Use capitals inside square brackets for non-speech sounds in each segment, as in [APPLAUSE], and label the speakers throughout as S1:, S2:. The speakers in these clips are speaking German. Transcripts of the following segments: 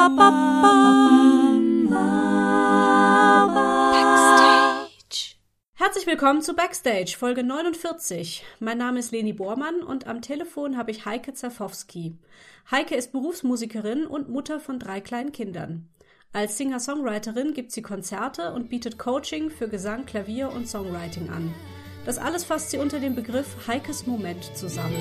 S1: Backstage. Herzlich willkommen zu Backstage, Folge 49. Mein Name ist Leni Bormann und am Telefon habe ich Heike Zerfowski. Heike ist Berufsmusikerin und Mutter von drei kleinen Kindern. Als Singer-Songwriterin gibt sie Konzerte und bietet Coaching für Gesang, Klavier und Songwriting an. Das alles fasst sie unter dem Begriff Heikes Moment zusammen.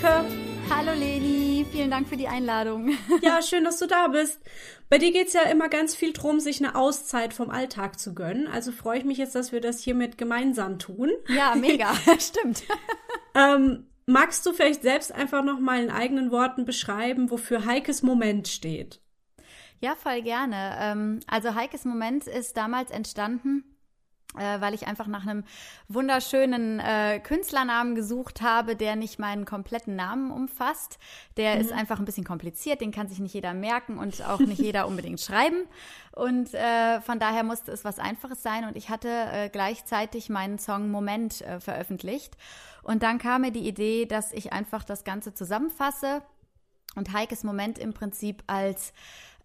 S2: Drüber,
S1: Hallo
S3: Leni, vielen Dank für die Einladung. [LAUGHS]
S1: Ja, schön, dass du da bist. Bei dir geht's ja immer ganz viel drum, sich eine Auszeit vom Alltag zu gönnen. Also freue ich mich jetzt, dass wir das hiermit gemeinsam tun.
S3: Ja, [LAUGHS] mega, [LAUGHS] stimmt.
S1: Ähm, magst du vielleicht selbst einfach noch mal in eigenen Worten beschreiben, wofür Heikes Moment steht?
S3: Ja, voll gerne. Ähm, Also Heikes Moment ist damals entstanden, äh, weil ich einfach nach einem wunderschönen äh, Künstlernamen gesucht habe, der nicht meinen kompletten Namen umfasst. Der ist einfach ein bisschen kompliziert, den kann sich nicht jeder merken und auch nicht [LAUGHS] jeder unbedingt schreiben. Und äh, von daher musste es was Einfaches sein. Und ich hatte äh, gleichzeitig meinen Song Moment äh, veröffentlicht. Und dann kam mir die Idee, dass ich einfach das Ganze zusammenfasse und Heikes Moment im Prinzip als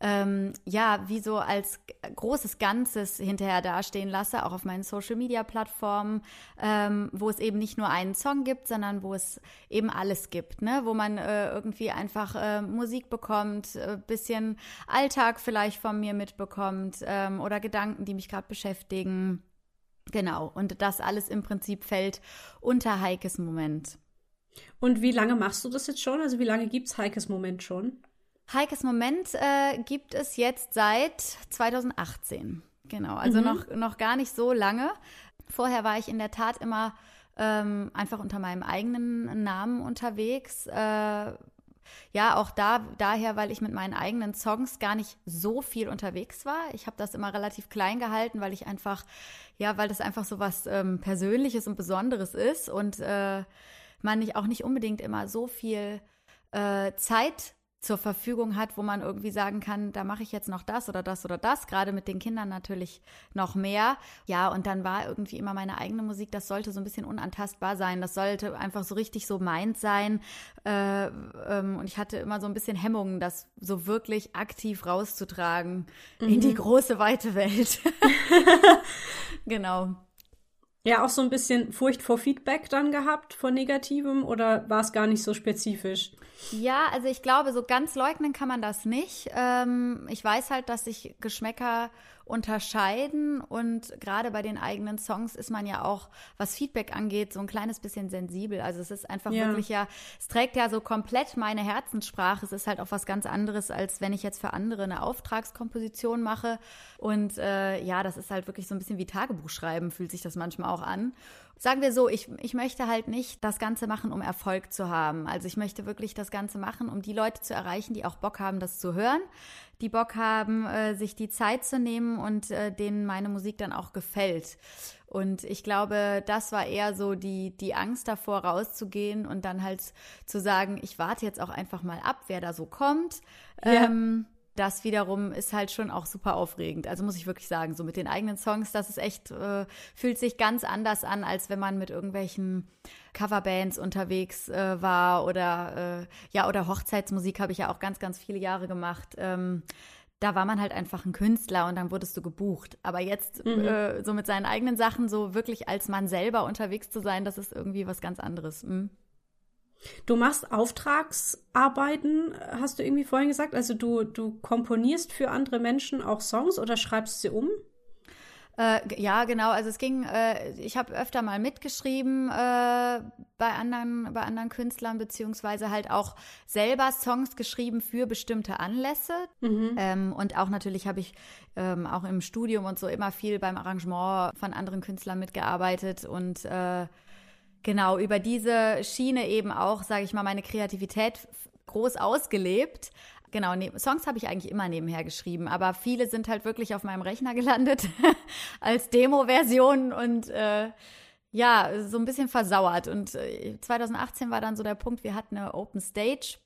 S3: ähm, ja, wie so als großes Ganzes hinterher dastehen lasse, auch auf meinen Social Media Plattformen, ähm, wo es eben nicht nur einen Song gibt, sondern wo es eben alles gibt, ne? wo man äh, irgendwie einfach äh, Musik bekommt, äh, bisschen Alltag vielleicht von mir mitbekommt ähm, oder Gedanken, die mich gerade beschäftigen. Genau, und das alles im Prinzip fällt unter Heikes Moment.
S1: Und wie lange machst du das jetzt schon? Also wie lange gibt's Heikes Moment schon?
S3: Heikes Moment äh, gibt es jetzt seit 2018. Genau, also noch, noch gar nicht so lange. Vorher war ich in der Tat immer ähm, einfach unter meinem eigenen Namen unterwegs. Äh, ja, auch da daher, weil ich mit meinen eigenen Songs gar nicht so viel unterwegs war. Ich habe das immer relativ klein gehalten, weil ich einfach, ja, weil das einfach so was ähm, Persönliches und Besonderes ist und äh, man nicht, auch nicht unbedingt immer so viel äh, Zeit zur Verfügung hat, wo man irgendwie sagen kann, da mache ich jetzt noch das oder das oder das, gerade mit den Kindern natürlich noch mehr. Ja, und dann war irgendwie immer meine eigene Musik, das sollte so ein bisschen unantastbar sein, das sollte einfach so richtig so meins sein. Äh, ähm, und ich hatte immer so ein bisschen Hemmungen, das so wirklich aktiv rauszutragen in die große, weite Welt. [LAUGHS] genau.
S1: Ja, auch so ein bisschen Furcht vor Feedback dann gehabt, vor Negativem, oder war es gar nicht so spezifisch?
S3: Ja, also ich glaube, so ganz leugnen kann man das nicht. Ähm, ich weiß halt, dass sich Geschmäcker unterscheiden und gerade bei den eigenen Songs ist man ja auch, was Feedback angeht, so ein kleines bisschen sensibel. Also es ist einfach
S1: Ja.
S3: wirklich ja, es trägt ja so komplett meine Herzenssprache. Es ist halt auch was ganz anderes, als wenn ich jetzt für andere eine Auftragskomposition mache. Und äh, ja, das ist halt wirklich so ein bisschen wie Tagebuch schreiben, fühlt sich das manchmal auch an. Sagen wir so, ich, ich möchte halt nicht das Ganze machen, um Erfolg zu haben. Also ich möchte wirklich das Ganze machen, um die Leute zu erreichen, die auch Bock haben, das zu hören, die Bock haben, äh, sich die Zeit zu nehmen und äh, denen meine Musik dann auch gefällt. Und ich glaube, das war eher so die, die Angst davor, rauszugehen und dann halt zu sagen, ich warte jetzt auch einfach mal ab, wer da so kommt.
S1: Ja.
S3: Ähm, das wiederum ist halt schon auch super aufregend. Also muss ich wirklich sagen, so mit den eigenen Songs, das ist echt, äh, fühlt sich ganz anders an, als wenn man mit irgendwelchen Coverbands unterwegs äh, war oder äh, ja, oder Hochzeitsmusik habe ich ja auch ganz, ganz viele Jahre gemacht. Ähm, da war man halt einfach ein Künstler und dann wurdest du gebucht. Aber jetzt äh, so mit seinen eigenen Sachen, so wirklich als Mann selber unterwegs zu sein, das ist irgendwie was ganz anderes. Mhm.
S1: Du machst Auftragsarbeiten, hast du irgendwie vorhin gesagt? Also du, du komponierst für andere Menschen auch Songs oder schreibst sie um?
S3: Äh, ja, genau. Also es ging, äh, ich habe öfter mal mitgeschrieben äh, bei anderen, bei anderen Künstlern, beziehungsweise halt auch selber Songs geschrieben für bestimmte Anlässe. Ähm, und auch natürlich habe ich ähm, auch im Studium und so immer viel beim Arrangement von anderen Künstlern mitgearbeitet und äh, genau über diese Schiene eben auch, sage ich mal, meine Kreativität groß ausgelebt. Genau, ne Songs habe ich eigentlich immer nebenher geschrieben, aber viele sind halt wirklich auf meinem Rechner gelandet [LAUGHS] als Demo-Version und äh, ja, so ein bisschen versauert. Und äh, 2018 war dann so der Punkt, wir hatten eine Open Stage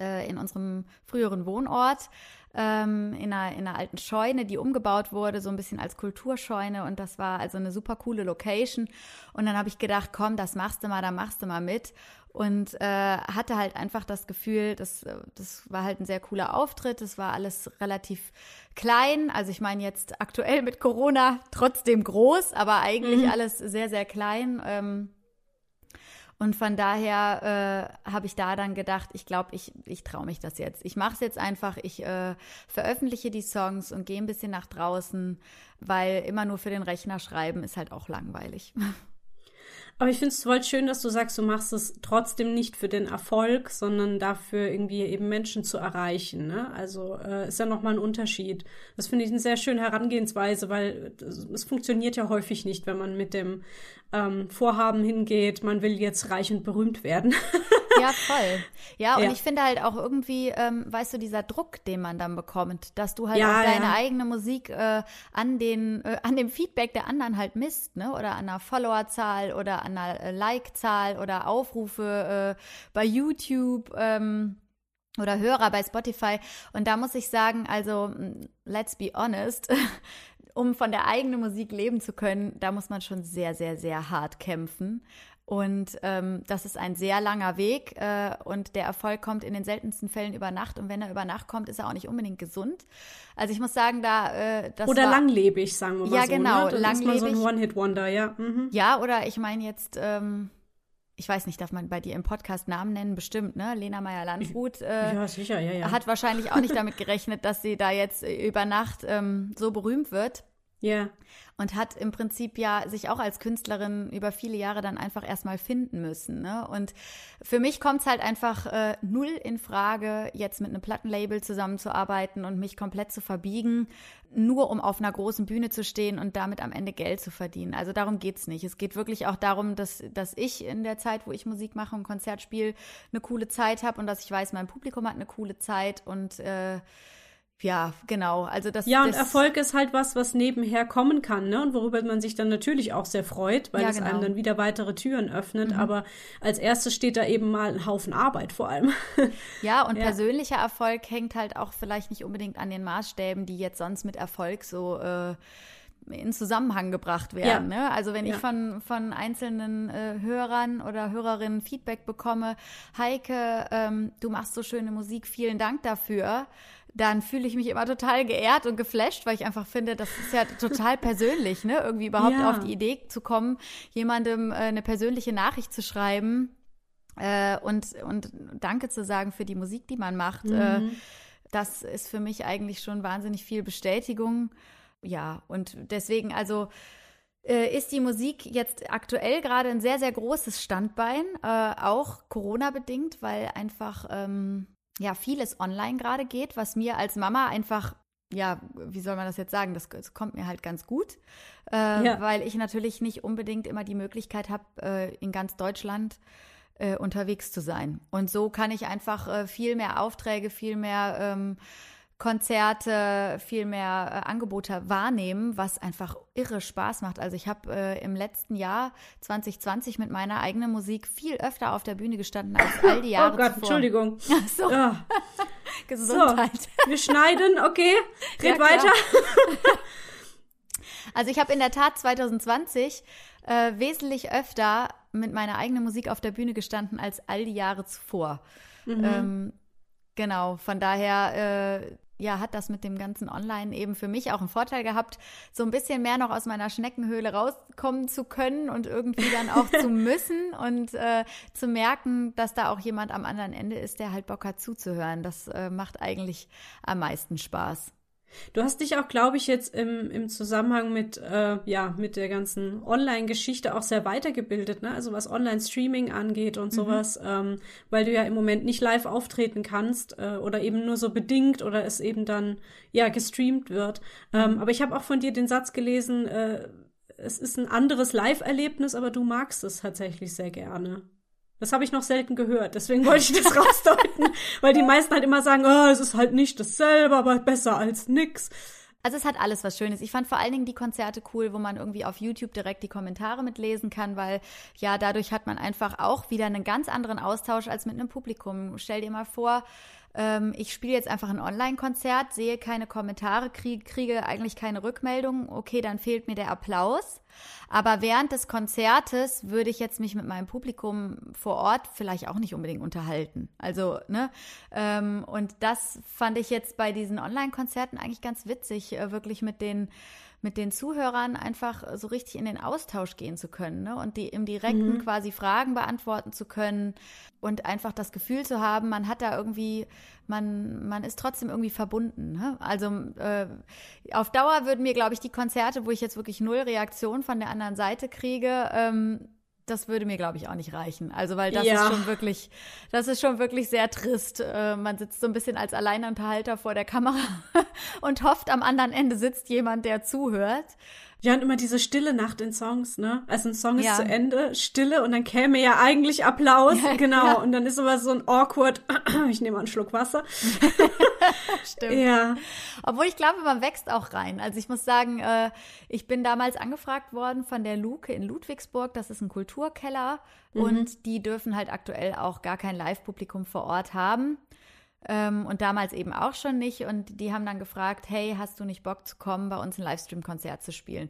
S3: äh, in unserem früheren Wohnort ähm, in, einer, in einer alten Scheune, die umgebaut wurde, so ein bisschen als Kulturscheune. Und das war also eine super coole Location. Und dann habe ich gedacht, komm, das machst du mal, da machst du mal mit. Und äh, hatte halt einfach das Gefühl, das, das war halt ein sehr cooler Auftritt. Das war alles relativ klein. Also ich meine jetzt aktuell mit Corona trotzdem groß, aber eigentlich
S1: Mhm.
S3: alles sehr, sehr klein. Ähm, und von daher äh, habe ich da dann gedacht, ich glaube, ich, ich traue mich das jetzt. Ich mache es jetzt einfach, ich äh, veröffentliche die Songs und gehe ein bisschen nach draußen, weil immer nur für den Rechner schreiben ist halt auch langweilig. [LAUGHS]
S1: Aber ich finde es voll schön, dass du sagst, du machst es trotzdem nicht für den Erfolg, sondern dafür irgendwie eben Menschen zu erreichen. Ne? Also äh, ist ja nochmal ein Unterschied. Das finde ich eine sehr schöne Herangehensweise, weil es funktioniert ja häufig nicht, wenn man mit dem ähm, Vorhaben hingeht, man will jetzt reich und berühmt werden. [LAUGHS] [LAUGHS]
S3: Ja, voll. Ja, und
S1: Ja.
S3: ich finde halt auch irgendwie, ähm, weißt du, dieser Druck, den man dann bekommt, dass du halt
S1: Ja,
S3: auch deine
S1: ja.
S3: eigene Musik äh, an den, äh, an dem Feedback der anderen halt misst, ne? Oder an einer Followerzahl oder an einer äh, Like-Zahl oder Aufrufe äh, bei YouTube. Ähm, oder Hörer bei Spotify. Und da muss ich sagen, also, mm, let's be honest, [LAUGHS] um von der eigenen Musik leben zu können, da muss man schon sehr, sehr, sehr hart kämpfen. Und ähm, das ist ein sehr langer Weg äh, und der Erfolg kommt in den seltensten Fällen über Nacht. Und wenn er über Nacht kommt, ist er auch nicht unbedingt gesund. Also ich muss sagen, da äh, das
S1: Oder
S3: war,
S1: langlebig, sagen wir mal
S3: Ja,
S1: so.
S3: genau,
S1: ne? Dann ist man so ein
S3: langlebig.
S1: One-Hit-Wonder, ja. Mhm.
S3: Ja, oder ich meine jetzt, ähm, ich weiß nicht, darf man bei dir im Podcast Namen nennen? Bestimmt, ne? Lena Meyer-Landrut. Äh,
S1: Ja, sicher, ja, ja.
S3: hat wahrscheinlich auch nicht damit gerechnet, dass sie da jetzt äh, über Nacht ähm, so berühmt wird
S1: ja.
S3: und hat im Prinzip ja sich auch als Künstlerin über viele Jahre dann einfach erstmal finden müssen. Ne? Und für mich kommt es halt einfach äh, null in Frage, jetzt mit einem Plattenlabel zusammenzuarbeiten und mich komplett zu verbiegen, nur um auf einer großen Bühne zu stehen und damit am Ende Geld zu verdienen. Also darum geht's nicht. Es geht wirklich auch darum, dass, dass ich in der Zeit, wo ich Musik mache und Konzert spiele, eine coole Zeit habe und dass ich weiß, mein Publikum hat eine coole Zeit und äh, ja, genau. Also das
S1: Ja, und
S3: das,
S1: Erfolg ist halt was, was nebenher kommen kann, ne? Und worüber man sich dann natürlich auch sehr freut, weil
S3: Ja,
S1: es
S3: genau.
S1: einem dann wieder weitere Türen öffnet. Aber als erstes steht da eben mal ein Haufen Arbeit vor allem. [LAUGHS]
S3: Ja, und
S1: Ja.
S3: persönlicher Erfolg hängt halt auch vielleicht nicht unbedingt an den Maßstäben, die jetzt sonst mit Erfolg so äh, in Zusammenhang gebracht werden. Ne? Also wenn ich
S1: Ja.
S3: von, von einzelnen äh, Hörern oder Hörerinnen Feedback bekomme, Heike, ähm, du machst so schöne Musik, vielen Dank dafür, dann fühle ich mich immer total geehrt und geflasht, weil ich einfach finde, das ist ja total persönlich, ne? Irgendwie überhaupt
S1: Ja.
S3: auf die Idee zu kommen, jemandem äh, eine persönliche Nachricht zu schreiben äh, und, und Danke zu sagen für die Musik, die man macht. Äh, das ist für mich eigentlich schon wahnsinnig viel Bestätigung. Ja, und deswegen, also äh, ist die Musik jetzt aktuell gerade ein sehr, sehr großes Standbein, äh, auch Corona-bedingt, weil einfach ähm, ja vieles online gerade geht, was mir als Mama einfach ja, wie soll man das jetzt sagen? Das, das kommt mir halt ganz gut, äh,
S1: Ja.
S3: weil ich natürlich nicht unbedingt immer die Möglichkeit habe, äh, in ganz Deutschland äh, unterwegs zu sein. Und so kann ich einfach äh, viel mehr Aufträge, viel mehr ähm, Konzerte, viel mehr äh, Angebote wahrnehmen, was einfach irre Spaß macht. Also ich habe äh, im letzten Jahr 2020 mit meiner eigenen Musik viel öfter auf der Bühne gestanden als all die [LAUGHS] Jahre
S1: oh Gott,
S3: zuvor.
S1: Entschuldigung. [LAUGHS]
S3: Ach so,
S1: Ja. [LAUGHS]
S3: Gesundheit.
S1: Wir schneiden, okay.
S3: Ja,
S1: Red
S3: klar.
S1: weiter.
S3: Also ich habe in der Tat 2020 äh, wesentlich öfter mit meiner eigenen Musik auf der Bühne gestanden als all die Jahre zuvor. Ähm, genau, von daher äh, ja, hat das mit dem ganzen Online eben für mich auch einen Vorteil gehabt, so ein bisschen mehr noch aus meiner Schneckenhöhle rauskommen zu können und irgendwie dann auch zu [LAUGHS] müssen und äh, zu merken, dass da auch jemand am anderen Ende ist, der halt Bock hat zuzuhören. Das äh, macht eigentlich am meisten Spaß.
S1: Du hast dich auch, glaube ich, jetzt im, im Zusammenhang mit, äh, ja, mit der ganzen Online-Geschichte auch sehr weitergebildet, ne? Also was Online-Streaming angeht und sowas, ähm, weil du ja im Moment nicht live auftreten kannst äh, oder eben nur so bedingt oder es eben dann, ja, gestreamt wird. Ähm, aber ich habe auch von dir den Satz gelesen, äh, es ist ein anderes Live-Erlebnis, aber du magst es tatsächlich sehr gerne. Das habe ich noch selten gehört, deswegen wollte ich das [LAUGHS] rausdeuten, weil die meisten halt immer sagen, oh, es ist halt nicht dasselbe, aber besser als nix.
S3: Also es hat alles was Schönes. Ich fand vor allen Dingen die Konzerte cool, wo man irgendwie auf YouTube direkt die Kommentare mitlesen kann, weil ja, dadurch hat man einfach auch wieder einen ganz anderen Austausch als mit einem Publikum. Stell dir mal vor, ähm, ich spiele jetzt einfach ein Online-Konzert, sehe keine Kommentare, kriege, kriege eigentlich keine Rückmeldung. Okay, dann fehlt mir der Applaus. Aber während des Konzertes würde ich jetzt mich mit meinem Publikum vor Ort vielleicht auch nicht unbedingt unterhalten. Also, ne? Ähm, und das fand ich jetzt bei diesen Online-Konzerten eigentlich ganz witzig, äh, wirklich mit den mit den Zuhörern einfach so richtig in den Austausch gehen zu können ne? und die im direkten
S1: Mhm.
S3: quasi Fragen beantworten zu können und einfach das Gefühl zu haben, man hat da irgendwie, man, man ist trotzdem irgendwie verbunden. Ne? Also äh, auf Dauer würden mir, glaube ich, die Konzerte, wo ich jetzt wirklich null Reaktion von der anderen Seite kriege, ähm, das würde mir, glaube ich, auch nicht reichen. Also, weil das
S1: Ja.
S3: ist schon wirklich, das ist schon wirklich sehr trist. Äh, man sitzt so ein bisschen als Alleinunterhalter vor der Kamera [LAUGHS] und hofft, am anderen Ende sitzt jemand, der zuhört.
S1: Ja, und immer diese Stille nach den Songs, ne? Also ein Song ist
S3: Ja.
S1: zu Ende, Stille und dann käme ja eigentlich Applaus. [LAUGHS]
S3: Ja,
S1: genau. Und dann ist aber so ein awkward, [CLEARS THROAT] ich nehme mal einen Schluck Wasser. [LAUGHS] [LAUGHS]
S3: Stimmt.
S1: Ja.
S3: Obwohl ich glaube, man wächst auch rein. Also ich muss sagen, äh, ich bin damals angefragt worden von der Luke in Ludwigsburg. Das ist ein Kulturkeller und die dürfen halt aktuell auch gar kein Live-Publikum vor Ort haben. Ähm, und damals eben auch schon nicht. Und die haben dann gefragt, hey, hast du nicht Bock zu kommen, bei uns ein Livestream-Konzert zu spielen?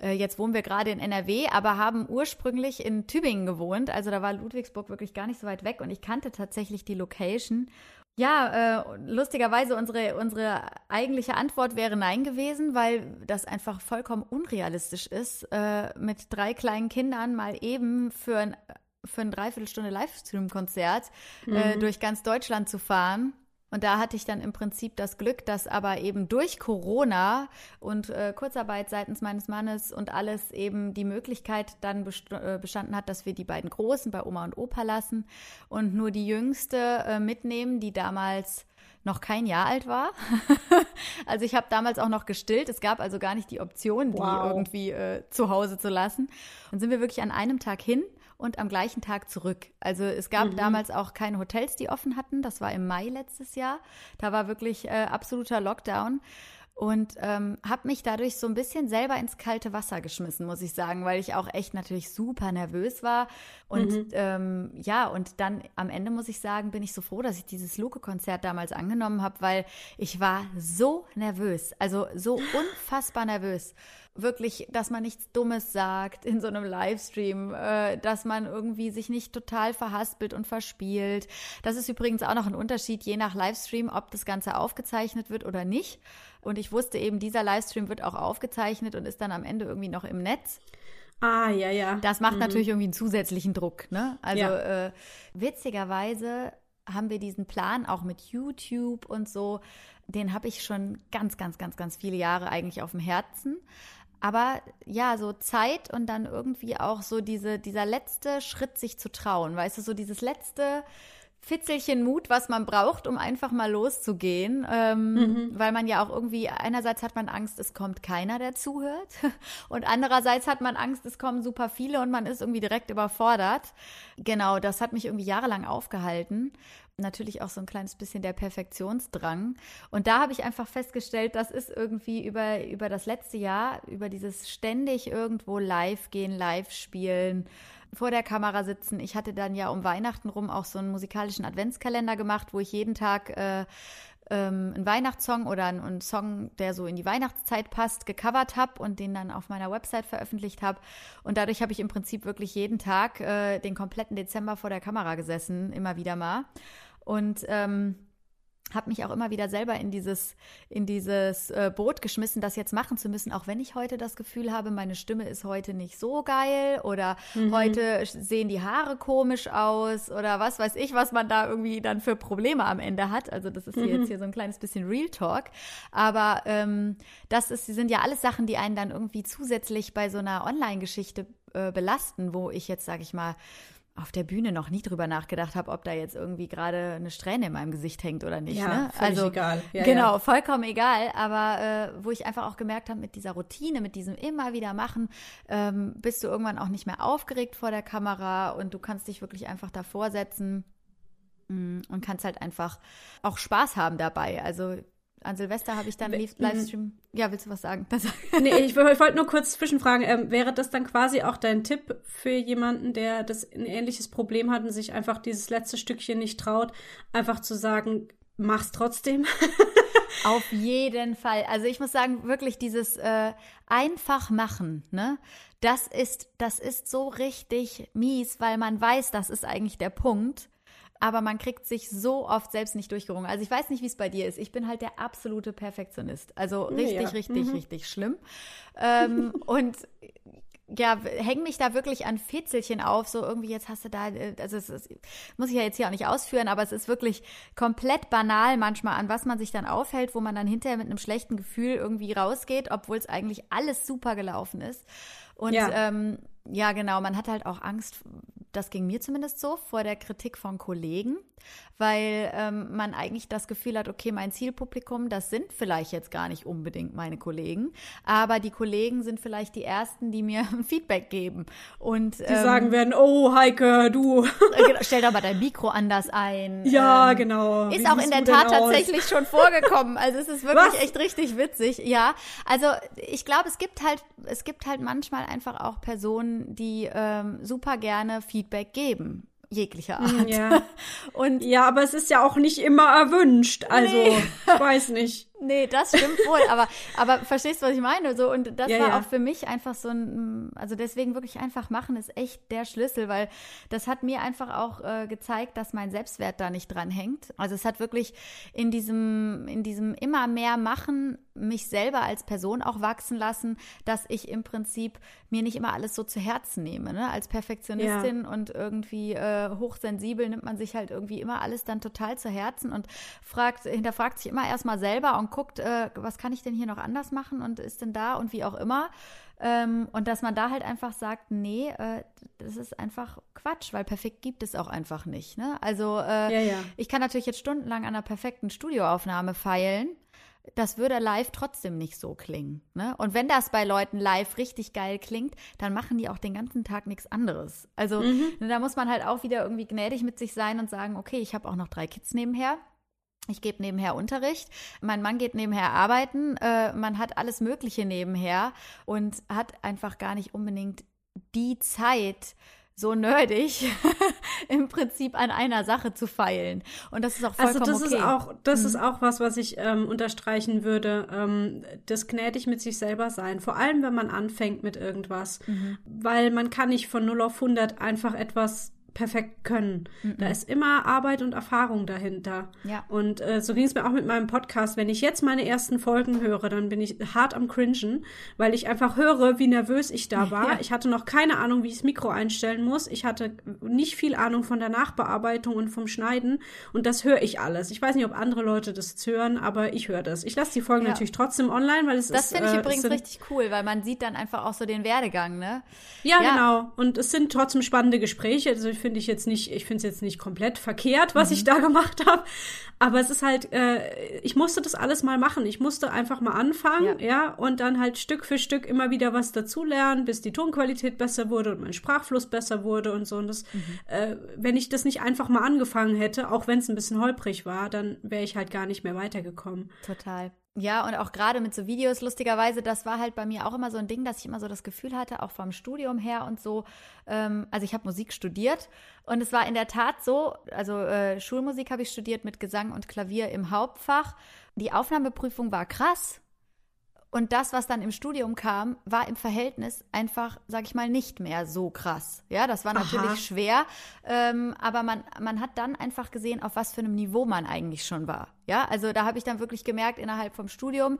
S3: Äh, jetzt wohnen wir gerade in NRW, aber haben ursprünglich in Tübingen gewohnt. Also da war Ludwigsburg wirklich gar nicht so weit weg und ich kannte tatsächlich die Location. Ja, äh, lustigerweise unsere, unsere eigentliche Antwort wäre nein gewesen, weil das einfach vollkommen unrealistisch ist, äh, mit drei kleinen Kindern mal eben für ein, für ein Dreiviertelstunde Livestream-Konzert äh, durch ganz Deutschland zu fahren. Und da hatte ich dann im Prinzip das Glück, dass aber eben durch Corona und äh, Kurzarbeit seitens meines Mannes und alles eben die Möglichkeit dann best äh, bestanden hat, dass wir die beiden Großen bei Oma und Opa lassen und nur die Jüngste äh, mitnehmen, die damals noch kein Jahr alt war. [LAUGHS] also ich habe damals auch noch gestillt. Es gab also gar nicht die Option, die
S1: Wow.
S3: irgendwie äh, zu Hause zu lassen. Und sind wir wirklich an einem Tag hin und am gleichen Tag zurück. Also es gab damals auch keine Hotels, die offen hatten. Das war im Mai letztes Jahr. Da war wirklich äh, absoluter Lockdown. Und ähm, habe mich dadurch so ein bisschen selber ins kalte Wasser geschmissen, muss ich sagen, weil ich auch echt natürlich super nervös war. Und ähm, ja, und dann am Ende muss ich sagen, bin ich so froh, dass ich dieses Luke-Konzert damals angenommen habe, weil ich war so nervös, also so unfassbar nervös. Wirklich, dass man nichts Dummes sagt in so einem Livestream, äh, dass man irgendwie sich nicht total verhaspelt und verspielt. Das ist übrigens auch noch ein Unterschied, je nach Livestream, ob das Ganze aufgezeichnet wird oder nicht. Und ich wusste eben, dieser Livestream wird auch aufgezeichnet und ist dann am Ende irgendwie noch im Netz.
S1: Ah, ja, ja.
S3: Das macht natürlich irgendwie einen zusätzlichen Druck. Ne? Also
S1: Ja.
S3: äh, witzigerweise haben wir diesen Plan auch mit YouTube und so. Den habe ich schon ganz, ganz, ganz, ganz viele Jahre eigentlich auf dem Herzen. Aber ja, so Zeit und dann irgendwie auch so diese, dieser letzte Schritt, sich zu trauen. Weißt du, so dieses letzte Fitzelchen Mut, was man braucht, um einfach mal loszugehen. Ähm, Weil man ja auch irgendwie, einerseits hat man Angst, es kommt keiner, der zuhört. [LAUGHS] Und andererseits hat man Angst, es kommen super viele und man ist irgendwie direkt überfordert. Genau, das hat mich irgendwie jahrelang aufgehalten. Natürlich auch so ein kleines bisschen der Perfektionsdrang. Und da habe ich einfach festgestellt, das ist irgendwie über, über das letzte Jahr, über dieses ständig irgendwo live gehen, live spielen, vor der Kamera sitzen. Ich hatte dann ja um Weihnachten rum auch so einen musikalischen Adventskalender gemacht, wo ich jeden Tag äh, ähm, einen Weihnachtssong oder einen, einen Song, der so in die Weihnachtszeit passt, gecovert habe und den dann auf meiner Website veröffentlicht habe. Und dadurch habe ich im Prinzip wirklich jeden Tag äh, den kompletten Dezember vor der Kamera gesessen, immer wieder mal. Und ähm, habe mich auch immer wieder selber in dieses, in dieses äh, Boot geschmissen, das jetzt machen zu müssen, auch wenn ich heute das Gefühl habe, meine Stimme ist heute nicht so geil oder heute sehen die Haare komisch aus oder was weiß ich, was man da irgendwie dann für Probleme am Ende hat. Also das ist hier jetzt hier so ein kleines bisschen Real Talk. Aber ähm, das ist, sind ja alles Sachen, die einen dann irgendwie zusätzlich bei so einer Online-Geschichte äh, belasten, wo ich jetzt, sage ich mal, auf der Bühne noch nie drüber nachgedacht habe, ob da jetzt irgendwie gerade eine Strähne in meinem Gesicht hängt oder nicht.
S1: Ja,
S3: ne?
S1: völlig
S3: also
S1: egal. Ja,
S3: genau,
S1: ja.
S3: vollkommen egal. Aber äh, wo ich einfach auch gemerkt habe, mit dieser Routine, mit diesem immer wieder machen, ähm, bist du irgendwann auch nicht mehr aufgeregt vor der Kamera und du kannst dich wirklich einfach davor setzen mm, und kannst halt einfach auch Spaß haben dabei. Also an Silvester habe ich dann
S1: We-
S3: Liv- Livestream. Ja, willst du was sagen?
S1: Nee, ich wollte nur kurz zwischenfragen, ähm, wäre das dann quasi auch dein Tipp für jemanden, der das ein ähnliches Problem hat und sich einfach dieses letzte Stückchen nicht traut, einfach zu sagen, mach's trotzdem? [LAUGHS]
S3: Auf jeden Fall. Also ich muss sagen, wirklich dieses äh, einfach machen, ne? Das ist, das ist so richtig mies, weil man weiß, das ist eigentlich der Punkt. Aber man kriegt sich so oft selbst nicht durchgerungen. Also ich weiß nicht, wie es bei dir ist. Ich bin halt der absolute Perfektionist. Also richtig,
S1: Ja.
S3: richtig, richtig schlimm. Ähm, [LAUGHS] und ja, häng mich da wirklich an Fitzelchen auf, so irgendwie jetzt hast du da, äh, also es ist, muss ich ja jetzt hier auch nicht ausführen, aber es ist wirklich komplett banal manchmal, an was man sich dann aufhält, wo man dann hinterher mit einem schlechten Gefühl irgendwie rausgeht, obwohl es eigentlich alles super gelaufen ist. Und
S1: Ja.
S3: ähm, ja, genau, man hat halt auch Angst, das ging mir zumindest so, vor der Kritik von Kollegen, weil ähm, man eigentlich das Gefühl hat, okay, mein Zielpublikum, das sind vielleicht jetzt gar nicht unbedingt meine Kollegen, aber die Kollegen sind vielleicht die Ersten, die mir [LAUGHS] Feedback geben. Und
S1: Die
S3: ähm,
S1: sagen werden, oh Heike, du.
S3: äh, stell doch mal dein Mikro anders ein.
S1: ja,
S3: Ähm,
S1: genau. Wie
S3: ist auch in der Tat
S1: aus?
S3: tatsächlich schon vorgekommen. Also es ist wirklich
S1: Was?
S3: echt richtig witzig. Ja, also ich glaube, es gibt halt, es gibt halt manchmal einfach auch Personen, die ähm, super gerne Feedback geben, jeglicher Art.
S1: Mm, Ja. [LAUGHS]
S3: Und
S1: ja, aber es ist ja auch nicht immer erwünscht. Also,
S3: Nee.
S1: ich weiß nicht.
S3: Nee, das stimmt wohl, aber, aber verstehst du, was ich meine? So, und das
S1: Ja,
S3: war
S1: ja.
S3: auch für mich einfach so ein, also deswegen wirklich einfach machen ist echt der Schlüssel, weil das hat mir einfach auch äh, gezeigt, dass mein Selbstwert da nicht dran hängt. Also es hat wirklich in diesem, in diesem immer mehr Machen mich selber als Person auch wachsen lassen, dass ich im Prinzip mir nicht immer alles so zu Herzen nehme. Ne? Als Perfektionistin und irgendwie äh, hochsensibel nimmt man sich halt irgendwie immer alles dann total zu Herzen und fragt, hinterfragt sich immer erstmal selber und guckt, äh, was kann ich denn hier noch anders machen und ist denn da und wie auch immer. Ähm, und dass man da halt einfach sagt, nee, äh, das ist einfach Quatsch, weil perfekt gibt es auch einfach nicht. Ne? Also äh,
S1: Ja, ja.
S3: ich kann natürlich jetzt stundenlang an einer perfekten Studioaufnahme feilen. Das würde live trotzdem nicht so klingen. Ne? Und wenn das bei Leuten live richtig geil klingt, dann machen die auch den ganzen Tag nichts anderes. Also
S1: Mhm.
S3: ne, da muss man halt auch wieder irgendwie gnädig mit sich sein und sagen, okay, ich habe auch noch drei Kids nebenher. Ich gebe nebenher Unterricht, mein Mann geht nebenher arbeiten, äh, man hat alles Mögliche nebenher und hat einfach gar nicht unbedingt die Zeit, so nerdig [LAUGHS] im Prinzip an einer Sache zu feilen. Und das ist auch
S1: Also
S3: vollkommen
S1: das
S3: okay.
S1: ist auch, das ist auch was, was ich ähm, unterstreichen würde. Ähm, das gnädig mit sich selber sein. Vor allem, wenn man anfängt mit irgendwas. Weil man kann nicht von 0 auf 100 einfach etwas perfekt können. Da ist immer Arbeit und Erfahrung dahinter.
S3: Ja.
S1: Und äh, so ging es mir auch mit meinem Podcast. Wenn ich jetzt meine ersten Folgen höre, dann bin ich hart am Cringen, weil ich einfach höre, wie nervös ich da [LAUGHS] war.
S3: Ja.
S1: Ich hatte noch keine Ahnung, wie ich das Mikro einstellen muss. Ich hatte nicht viel Ahnung von der Nachbearbeitung und vom Schneiden. Und das höre ich alles. Ich weiß nicht, ob andere Leute das hören, aber ich höre das. Ich lasse die Folgen
S3: Ja.
S1: natürlich trotzdem online, weil es
S3: Das
S1: ist.
S3: finde ich
S1: äh,
S3: übrigens richtig cool, weil man sieht dann einfach auch so den Werdegang, ne?
S1: Ja,
S3: Ja.
S1: genau. Und es sind trotzdem spannende Gespräche. Also finde ich jetzt nicht, ich finde es jetzt nicht komplett verkehrt, was ich da gemacht habe. Aber es ist halt, äh, ich musste das alles mal machen. Ich musste einfach mal anfangen,
S3: Ja.
S1: ja. und dann halt Stück für Stück immer wieder was dazulernen, bis die Tonqualität besser wurde und mein Sprachfluss besser wurde und so. Und das, äh, wenn ich das nicht einfach mal angefangen hätte, auch wenn es ein bisschen holprig war, dann wäre ich halt gar nicht mehr weitergekommen.
S3: Total. Ja, und auch gerade mit so Videos, lustigerweise, das war halt bei mir auch immer so ein Ding, dass ich immer so das Gefühl hatte, auch vom Studium her und so, ähm, also ich habe Musik studiert und es war in der Tat so, also äh, Schulmusik habe ich studiert mit Gesang und Klavier im Hauptfach. Die Aufnahmeprüfung war krass. Und das, was dann im Studium kam, war im Verhältnis einfach, sag ich mal, nicht mehr so krass. Ja, das war natürlich
S1: Aha.
S3: schwer, ähm, aber man, man hat dann einfach gesehen, auf was für einem Niveau man eigentlich schon war. Ja, also da habe ich dann wirklich gemerkt, innerhalb vom Studium,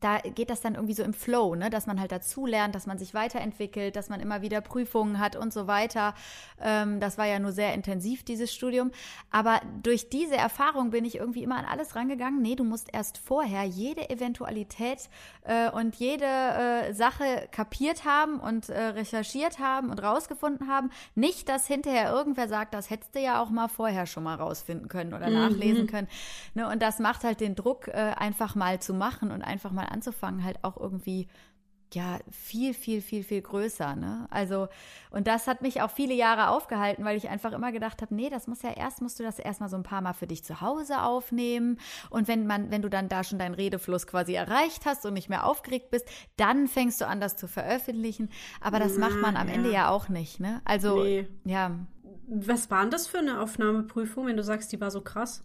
S3: da geht das dann irgendwie so im Flow, ne? dass man halt dazu lernt, dass man sich weiterentwickelt, dass man immer wieder Prüfungen hat und so weiter. Ähm, das war ja nur sehr intensiv, dieses Studium. Aber durch diese Erfahrung bin ich irgendwie immer an alles rangegangen. Nee, du musst erst vorher jede Eventualität äh, und jede äh, Sache kapiert haben und äh, recherchiert haben und rausgefunden haben. Nicht, dass hinterher irgendwer sagt, das hättest du ja auch mal vorher schon mal rausfinden können oder nachlesen können. Ne? Und das macht halt den Druck, äh, einfach mal zu machen und einfach mal anzufangen, halt auch irgendwie ja viel, viel, viel, viel größer. Ne? Also, und das hat mich auch viele Jahre aufgehalten, weil ich einfach immer gedacht habe, nee, das muss ja erst, musst du das erstmal so ein paar Mal für dich zu Hause aufnehmen. Und wenn man, wenn du dann da schon deinen Redefluss quasi erreicht hast und nicht mehr aufgeregt bist, dann fängst du an, das zu veröffentlichen. Aber das macht man am
S1: Ja.
S3: Ende ja auch nicht, ne? Also,
S1: Nee.
S3: ja.
S1: Was war denn das für eine Aufnahmeprüfung, wenn du sagst, die war so krass?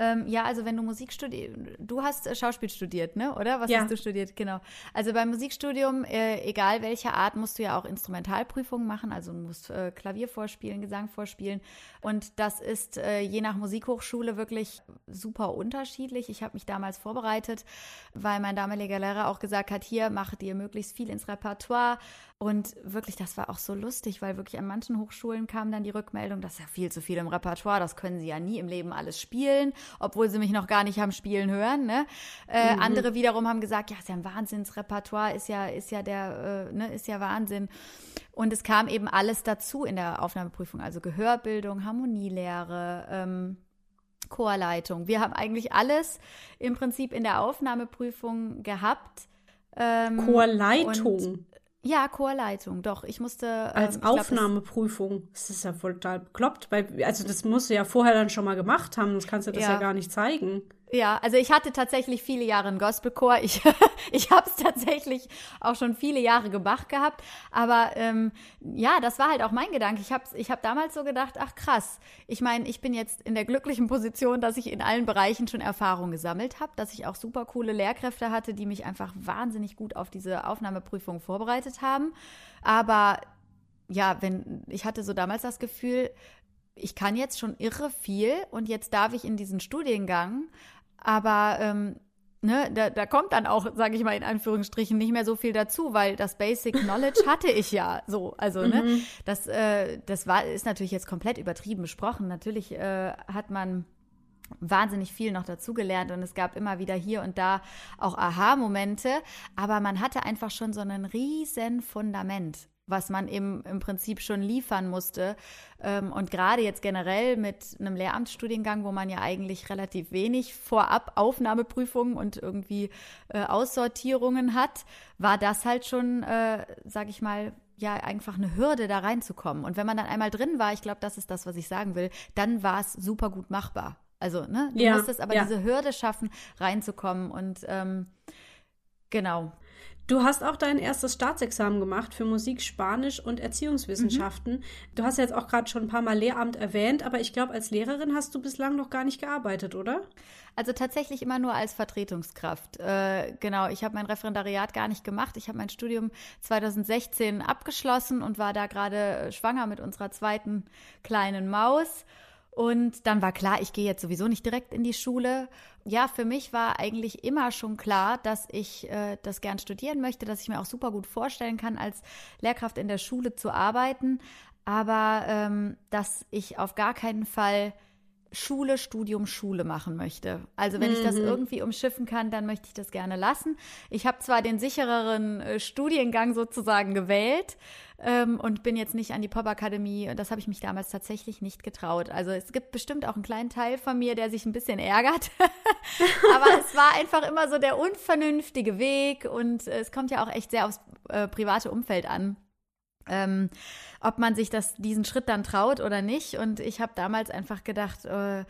S3: Ähm, ja, also wenn du Musik studierst, du hast äh, Schauspiel studiert, ne? Oder? Was
S1: Ja.
S3: hast du studiert? Genau. Also beim Musikstudium, äh, egal welcher Art, musst du ja auch Instrumentalprüfungen machen. Also du musst äh, Klavier vorspielen, Gesang vorspielen. Und das ist äh, je nach Musikhochschule wirklich super unterschiedlich. Ich habe mich damals vorbereitet, weil mein damaliger Lehrer auch gesagt hat, hier mach dir möglichst viel ins Repertoire. Und wirklich, das war auch so lustig, weil wirklich an manchen Hochschulen kam dann die Rückmeldung, das ist ja viel zu viel im Repertoire, das können sie ja nie im Leben alles spielen, obwohl sie mich noch gar nicht haben spielen hören. Ne? Äh, Andere wiederum haben gesagt, ja, ist ja ein Wahnsinnsrepertoire, ist ja, ist ja der, äh, ne, ist ja Wahnsinn. Und es kam eben alles dazu in der Aufnahmeprüfung, also Gehörbildung, Harmonielehre, ähm, Chorleitung. Wir haben eigentlich alles im Prinzip in der Aufnahmeprüfung gehabt. Ähm,
S1: Chorleitung
S3: ja, Chorleitung, doch. Ich musste. ähm,
S1: als
S3: ich glaub, das-
S1: Aufnahmeprüfung. Das ist ja voll total bekloppt. Weil, also das musst du ja vorher dann schon mal gemacht haben, sonst kannst du das ja,
S3: Ja.
S1: gar nicht zeigen.
S3: Ja, also ich hatte tatsächlich viele Jahre einen Gospelchor. Ich, [LAUGHS] ich habe es tatsächlich auch schon viele Jahre gemacht gehabt. Aber ähm, ja, das war halt auch mein Gedanke. Ich habe ich hab damals so gedacht, ach krass. Ich meine, ich bin jetzt in der glücklichen Position, dass ich in allen Bereichen schon Erfahrung gesammelt habe, dass ich auch super coole Lehrkräfte hatte, die mich einfach wahnsinnig gut auf diese Aufnahmeprüfung vorbereitet haben. Aber ja, wenn ich hatte so damals das Gefühl, ich kann jetzt schon irre viel und jetzt darf ich in diesen Studiengang, aber ähm, ne, da, da kommt dann auch, sage ich mal in Anführungsstrichen, nicht mehr so viel dazu, weil das Basic Knowledge [LAUGHS] hatte ich ja so. Also ne, das, äh, das war ist natürlich jetzt komplett übertrieben besprochen. Natürlich äh, hat man wahnsinnig viel noch dazugelernt und es gab immer wieder hier und da auch Aha-Momente, aber man hatte einfach schon so ein riesen Fundament was man eben im Prinzip schon liefern musste. Ähm, Und gerade jetzt generell mit einem Lehramtsstudiengang, wo man ja eigentlich relativ wenig vorab Aufnahmeprüfungen und irgendwie äh, Aussortierungen hat, war das halt schon, äh, sag ich mal, ja, einfach eine Hürde, da reinzukommen. Und wenn man dann einmal drin war, ich glaube, das ist das, was ich sagen will, dann war es super gut machbar. Also, ne, du
S1: Ja,
S3: musstest aber
S1: ja.
S3: diese Hürde schaffen, reinzukommen. Und ähm, genau.
S1: Du hast auch dein erstes Staatsexamen gemacht für Musik, Spanisch und Erziehungswissenschaften. Du hast jetzt auch gerade schon ein paar Mal Lehramt erwähnt, aber ich glaube, als Lehrerin hast du bislang noch gar nicht gearbeitet, oder?
S3: Also tatsächlich immer nur als Vertretungskraft. Äh, genau, ich habe mein Referendariat gar nicht gemacht. Ich habe mein Studium 2016 abgeschlossen und war da gerade schwanger mit unserer zweiten kleinen Maus. Und dann war klar, ich gehe jetzt sowieso nicht direkt in die Schule. Ja, für mich war eigentlich immer schon klar, dass ich äh, das gern studieren möchte, dass ich mir auch super gut vorstellen kann, als Lehrkraft in der Schule zu arbeiten. Aber ähm, dass ich auf gar keinen Fall Schule, Studium, Schule machen möchte. Also wenn ich das irgendwie umschiffen kann, dann möchte ich das gerne lassen. Ich habe zwar den sichereren äh, Studiengang sozusagen gewählt ähm, und bin jetzt nicht an die Popakademie. Das habe ich mich damals tatsächlich nicht getraut. Also es gibt bestimmt auch einen kleinen Teil von mir, der sich ein bisschen ärgert. [LAUGHS] Aber es war einfach immer so der unvernünftige Weg und äh, es kommt ja auch echt sehr aufs äh, private Umfeld an ähm, ob man sich das, diesen Schritt dann traut oder nicht. Und ich habe damals einfach gedacht, äh,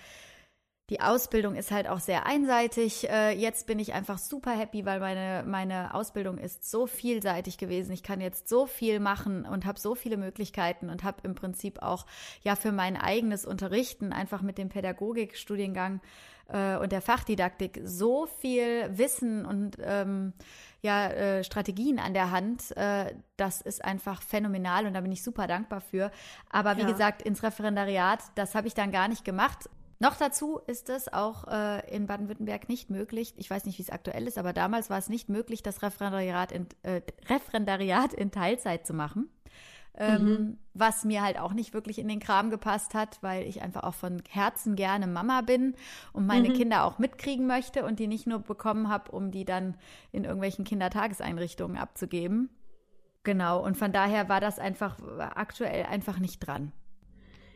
S3: die Ausbildung ist halt auch sehr einseitig. Äh, jetzt bin ich einfach super happy, weil meine, meine Ausbildung ist so vielseitig gewesen. Ich kann jetzt so viel machen und habe so viele Möglichkeiten und habe im Prinzip auch ja für mein eigenes Unterrichten einfach mit dem Pädagogikstudiengang äh, und der Fachdidaktik so viel Wissen und ähm, ja, äh, Strategien an der Hand. Äh, das ist einfach phänomenal und da bin ich super dankbar für. Aber wie
S1: Ja.
S3: gesagt, ins Referendariat, das habe ich dann gar nicht gemacht. Noch dazu ist es auch äh, in Baden-Württemberg nicht möglich, ich weiß nicht, wie es aktuell ist, aber damals war es nicht möglich, das Referendariat in, äh, Referendariat in Teilzeit zu machen. Ähm, Was mir halt auch nicht wirklich in den Kram gepasst hat, weil ich einfach auch von Herzen gerne Mama bin und meine Kinder auch mitkriegen möchte und die nicht nur bekommen habe, um die dann in irgendwelchen Kindertageseinrichtungen abzugeben. Genau, und von daher war das einfach aktuell einfach nicht dran.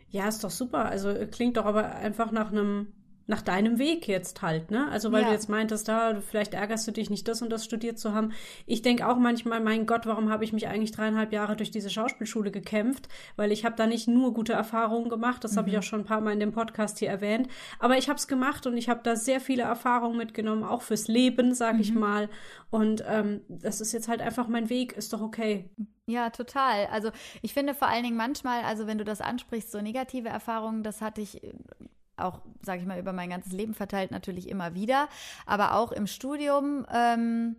S1: Ja, ist doch super. Also äh, klingt doch aber einfach nach einem nach deinem Weg jetzt halt, ne? Also weil
S3: Ja.
S1: du jetzt meintest, da vielleicht ärgerst du dich nicht, das und das studiert zu haben. Ich denke auch manchmal, mein Gott, warum habe ich mich eigentlich dreieinhalb Jahre durch diese Schauspielschule gekämpft? Weil ich habe da nicht nur gute Erfahrungen gemacht, das habe ich auch schon ein paar Mal in dem Podcast hier erwähnt, aber ich habe es gemacht und ich habe da sehr viele Erfahrungen mitgenommen, auch fürs Leben, sage ich mal. Und ähm, das ist jetzt halt einfach mein Weg, ist doch okay.
S3: Ja, total. Also ich finde vor allen Dingen manchmal, also wenn du das ansprichst, so negative Erfahrungen, das hatte ich äh, auch, sage ich mal, über mein ganzes Leben verteilt natürlich immer wieder, aber auch im Studium. Ähm,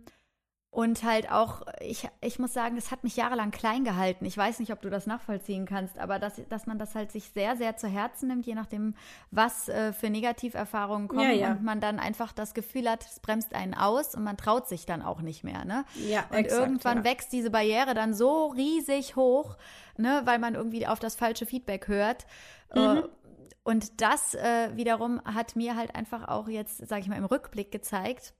S3: und halt auch, ich, ich muss sagen, das hat mich jahrelang klein gehalten. Ich weiß nicht, ob du das nachvollziehen kannst, aber dass, dass man das halt sich sehr, sehr zu Herzen nimmt, je nachdem, was äh, für Negativerfahrungen kommen
S1: Ja, ja.
S3: und man dann einfach das Gefühl hat, es bremst einen aus und man traut sich dann auch nicht mehr. Ne?
S1: Ja,
S3: Und
S1: exakt,
S3: irgendwann
S1: ja.
S3: wächst diese Barriere dann so riesig hoch, ne, weil man irgendwie auf das falsche Feedback hört.
S1: Mhm.
S3: Äh, Und das äh, wiederum hat mir halt einfach auch jetzt, sage ich mal, im Rückblick gezeigt,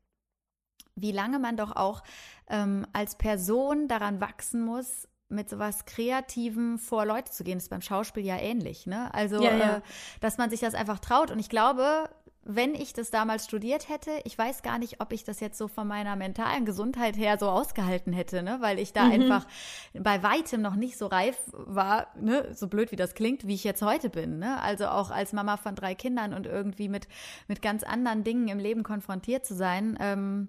S3: wie lange man doch auch ähm, als Person daran wachsen muss, mit sowas Kreativem vor Leute zu gehen. Das ist beim Schauspiel ja ähnlich, ne? Also,
S1: Ja, ja.
S3: Äh, dass man sich das einfach traut. Und ich glaube, wenn ich das damals studiert hätte, ich weiß gar nicht, ob ich das jetzt so von meiner mentalen Gesundheit her so ausgehalten hätte, ne? Weil ich da
S1: Mhm.
S3: einfach bei weitem noch nicht so reif war, ne? So blöd wie das klingt, wie ich jetzt heute bin, ne? Also auch als Mama von drei Kindern und irgendwie mit, mit ganz anderen Dingen im Leben konfrontiert zu sein, ähm,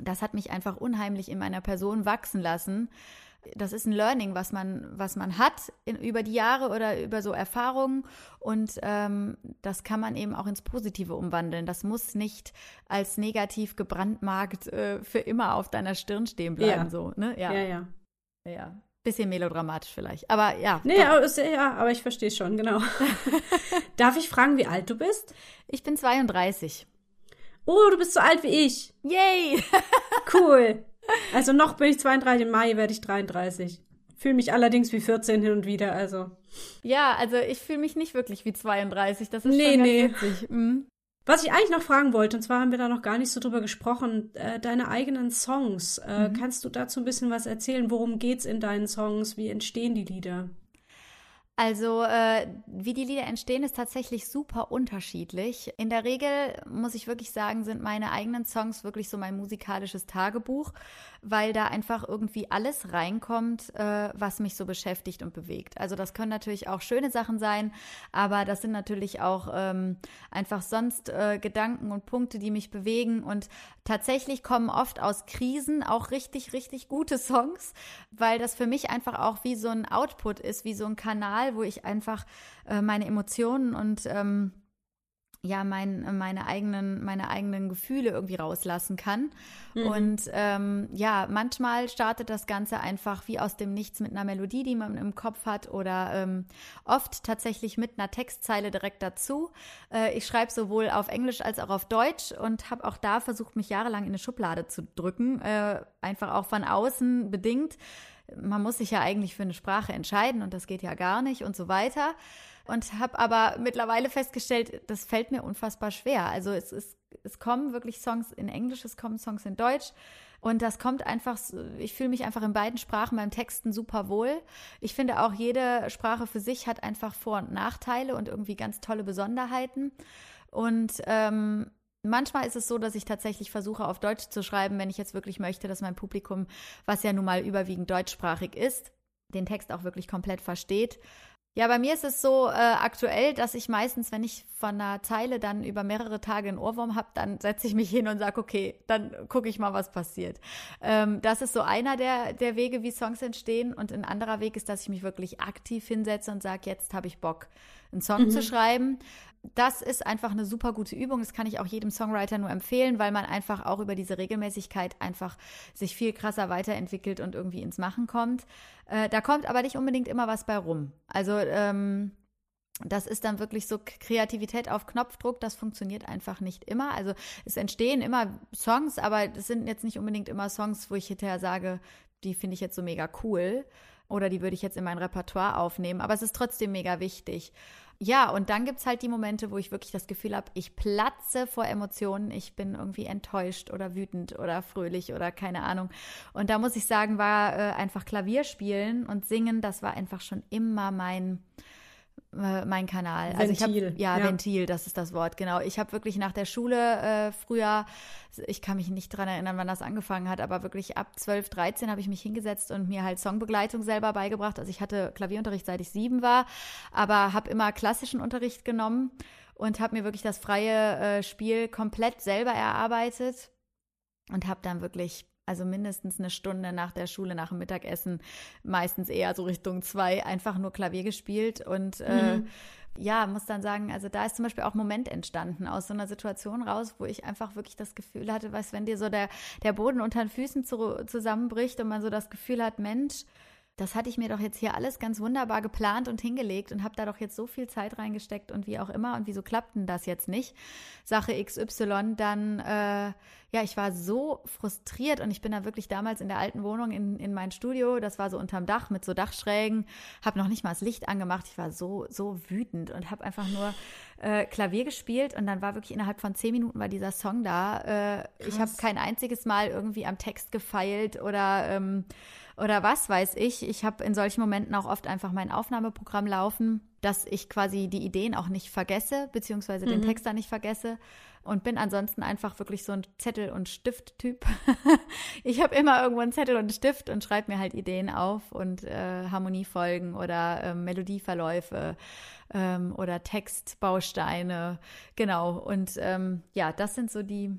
S3: das hat mich einfach unheimlich in meiner Person wachsen lassen. Das ist ein Learning, was man, was man hat in, über die Jahre oder über so Erfahrungen. Und ähm, das kann man eben auch ins Positive umwandeln. Das muss nicht als negativ gebrandmarkt äh, für immer auf deiner Stirn stehen bleiben.
S1: Ja.
S3: So, ne? ja,
S1: Ja,
S3: ja.
S1: ja.
S3: Bisschen melodramatisch vielleicht. Aber ja.
S1: Nee, aber, ist- ja, aber ich verstehe schon, genau. [LAUGHS] Darf ich fragen, wie alt du bist?
S3: Ich bin 32.
S1: Oh, du bist so alt wie ich.
S3: Yay! [LAUGHS]
S1: Cool. Also noch bin ich 32, im Mai werde ich 33. Fühle mich allerdings wie 14 hin und wieder, also.
S3: ja, also ich fühle mich nicht wirklich wie 32. Das ist
S1: Nee,
S3: schon
S1: nee.
S3: witzig. Mhm.
S1: Was ich eigentlich noch fragen wollte, und zwar haben wir da noch gar nicht so drüber gesprochen, äh, deine eigenen Songs. Äh, Kannst du dazu ein bisschen was erzählen? Worum geht's in deinen Songs? Wie entstehen die Lieder?
S3: Also, äh, wie die Lieder entstehen, ist tatsächlich super unterschiedlich. In der Regel, muss ich wirklich sagen, sind meine eigenen Songs wirklich so mein musikalisches Tagebuch, weil da einfach irgendwie alles reinkommt, äh, was mich so beschäftigt und bewegt. Also, das können natürlich auch schöne Sachen sein, aber das sind natürlich auch ähm, einfach sonst äh, Gedanken und Punkte, die mich bewegen. Und tatsächlich kommen oft aus Krisen auch richtig, richtig gute Songs, weil das für mich einfach auch wie so ein Output ist, wie so ein Kanal, wo ich einfach äh, meine Emotionen und ähm, ja, mein, meine, eigenen, meine eigenen Gefühle irgendwie rauslassen kann. Und ähm, ja, manchmal startet das Ganze einfach wie aus dem Nichts mit einer Melodie, die man im Kopf hat oder ähm, oft tatsächlich mit einer Textzeile direkt dazu. Äh, ich schreibe sowohl auf Englisch als auch auf Deutsch und habe auch da versucht, mich jahrelang in eine Schublade zu drücken, äh, einfach auch von außen bedingt. Man muss sich ja eigentlich für eine Sprache entscheiden und das geht ja gar nicht und so weiter und habe aber mittlerweile festgestellt, das fällt mir unfassbar schwer. Also es, ist, es kommen wirklich Songs in Englisch, es kommen Songs in Deutsch. Und das kommt einfach, ich fühle mich einfach in beiden Sprachen beim Texten super wohl. Ich finde auch, jede Sprache für sich hat einfach Vor- und Nachteile und irgendwie ganz tolle Besonderheiten. Und ähm, manchmal ist es so, dass ich tatsächlich versuche, auf Deutsch zu schreiben, wenn ich jetzt wirklich möchte, dass mein Publikum, was ja nun mal überwiegend deutschsprachig ist, den Text auch wirklich komplett versteht. Ja, bei mir ist es so äh, aktuell, dass ich meistens, wenn ich von einer Zeile dann über mehrere Tage einen Ohrwurm habe, dann setze ich mich hin und sage, okay, dann gucke ich mal, was passiert. Ähm, das ist so einer der, der Wege, wie Songs entstehen. Und ein anderer Weg ist, dass ich mich wirklich aktiv hinsetze und sage, jetzt habe ich Bock, einen Song zu schreiben. Das ist einfach eine super gute Übung. Das kann ich auch jedem Songwriter nur empfehlen, weil man einfach auch über diese Regelmäßigkeit einfach sich viel krasser weiterentwickelt und irgendwie ins Machen kommt. Äh, da kommt aber nicht unbedingt immer was bei rum. Also ähm, das ist dann wirklich so Kreativität auf Knopfdruck, das funktioniert einfach nicht immer. Also es entstehen immer Songs, aber es sind jetzt nicht unbedingt immer Songs, wo ich hinterher sage, die finde ich jetzt so mega cool oder die würde ich jetzt in mein Repertoire aufnehmen, aber es ist trotzdem mega wichtig. Ja, und dann gibt's halt die Momente, wo ich wirklich das Gefühl habe, ich platze vor Emotionen, ich bin irgendwie enttäuscht oder wütend oder fröhlich oder keine Ahnung. Und da muss ich sagen, war äh, einfach Klavier spielen und singen, das war einfach schon immer mein, äh, mein Kanal. Also ich
S1: Ventil,
S3: hab, ja,
S1: ja.
S3: Ventil, das ist das Wort, genau. Ich habe wirklich nach der Schule äh, früher, ich kann mich nicht dran erinnern, wann das angefangen hat, aber wirklich ab 12, 13 habe ich mich hingesetzt und mir halt Songbegleitung selber beigebracht. Also ich hatte Klavierunterricht, seit ich sieben war, aber habe immer klassischen Unterricht genommen und habe mir wirklich das freie äh, Spiel komplett selber erarbeitet und habe dann wirklich also mindestens eine Stunde nach der Schule, nach dem Mittagessen, meistens eher so Richtung zwei, einfach nur Klavier gespielt und äh, ja, muss dann sagen, also da ist zum Beispiel auch ein Moment entstanden aus so einer Situation raus, wo ich einfach wirklich das Gefühl hatte, weißt, wenn dir so der, der Boden unter den Füßen zu, zusammenbricht und man so das Gefühl hat, Mensch, das hatte ich mir doch jetzt hier alles ganz wunderbar geplant und hingelegt und habe da doch jetzt so viel Zeit reingesteckt und wie auch immer und wieso klappt denn das jetzt nicht? Sache XY, dann, äh, ja, ich war so frustriert und ich bin da wirklich damals in der alten Wohnung in, in mein Studio, das war so unterm Dach mit so Dachschrägen, habe noch nicht mal das Licht angemacht, ich war so, so wütend und habe einfach nur äh, Klavier gespielt und dann war wirklich innerhalb von zehn Minuten war dieser Song da. Äh, ich habe kein einziges Mal irgendwie am Text gefeilt oder ähm, oder was weiß ich. Ich habe in solchen Momenten auch oft einfach mein Aufnahmeprogramm laufen, dass ich quasi die Ideen auch nicht vergesse, beziehungsweise den Text da nicht vergesse und bin ansonsten einfach wirklich so ein Zettel- und Stift-Typ. [LAUGHS] ich habe immer irgendwo einen Zettel und einen Stift und schreibe mir halt Ideen auf und äh, Harmoniefolgen oder ähm, Melodieverläufe ähm, oder Textbausteine. Genau. Und ähm, ja, das sind so die,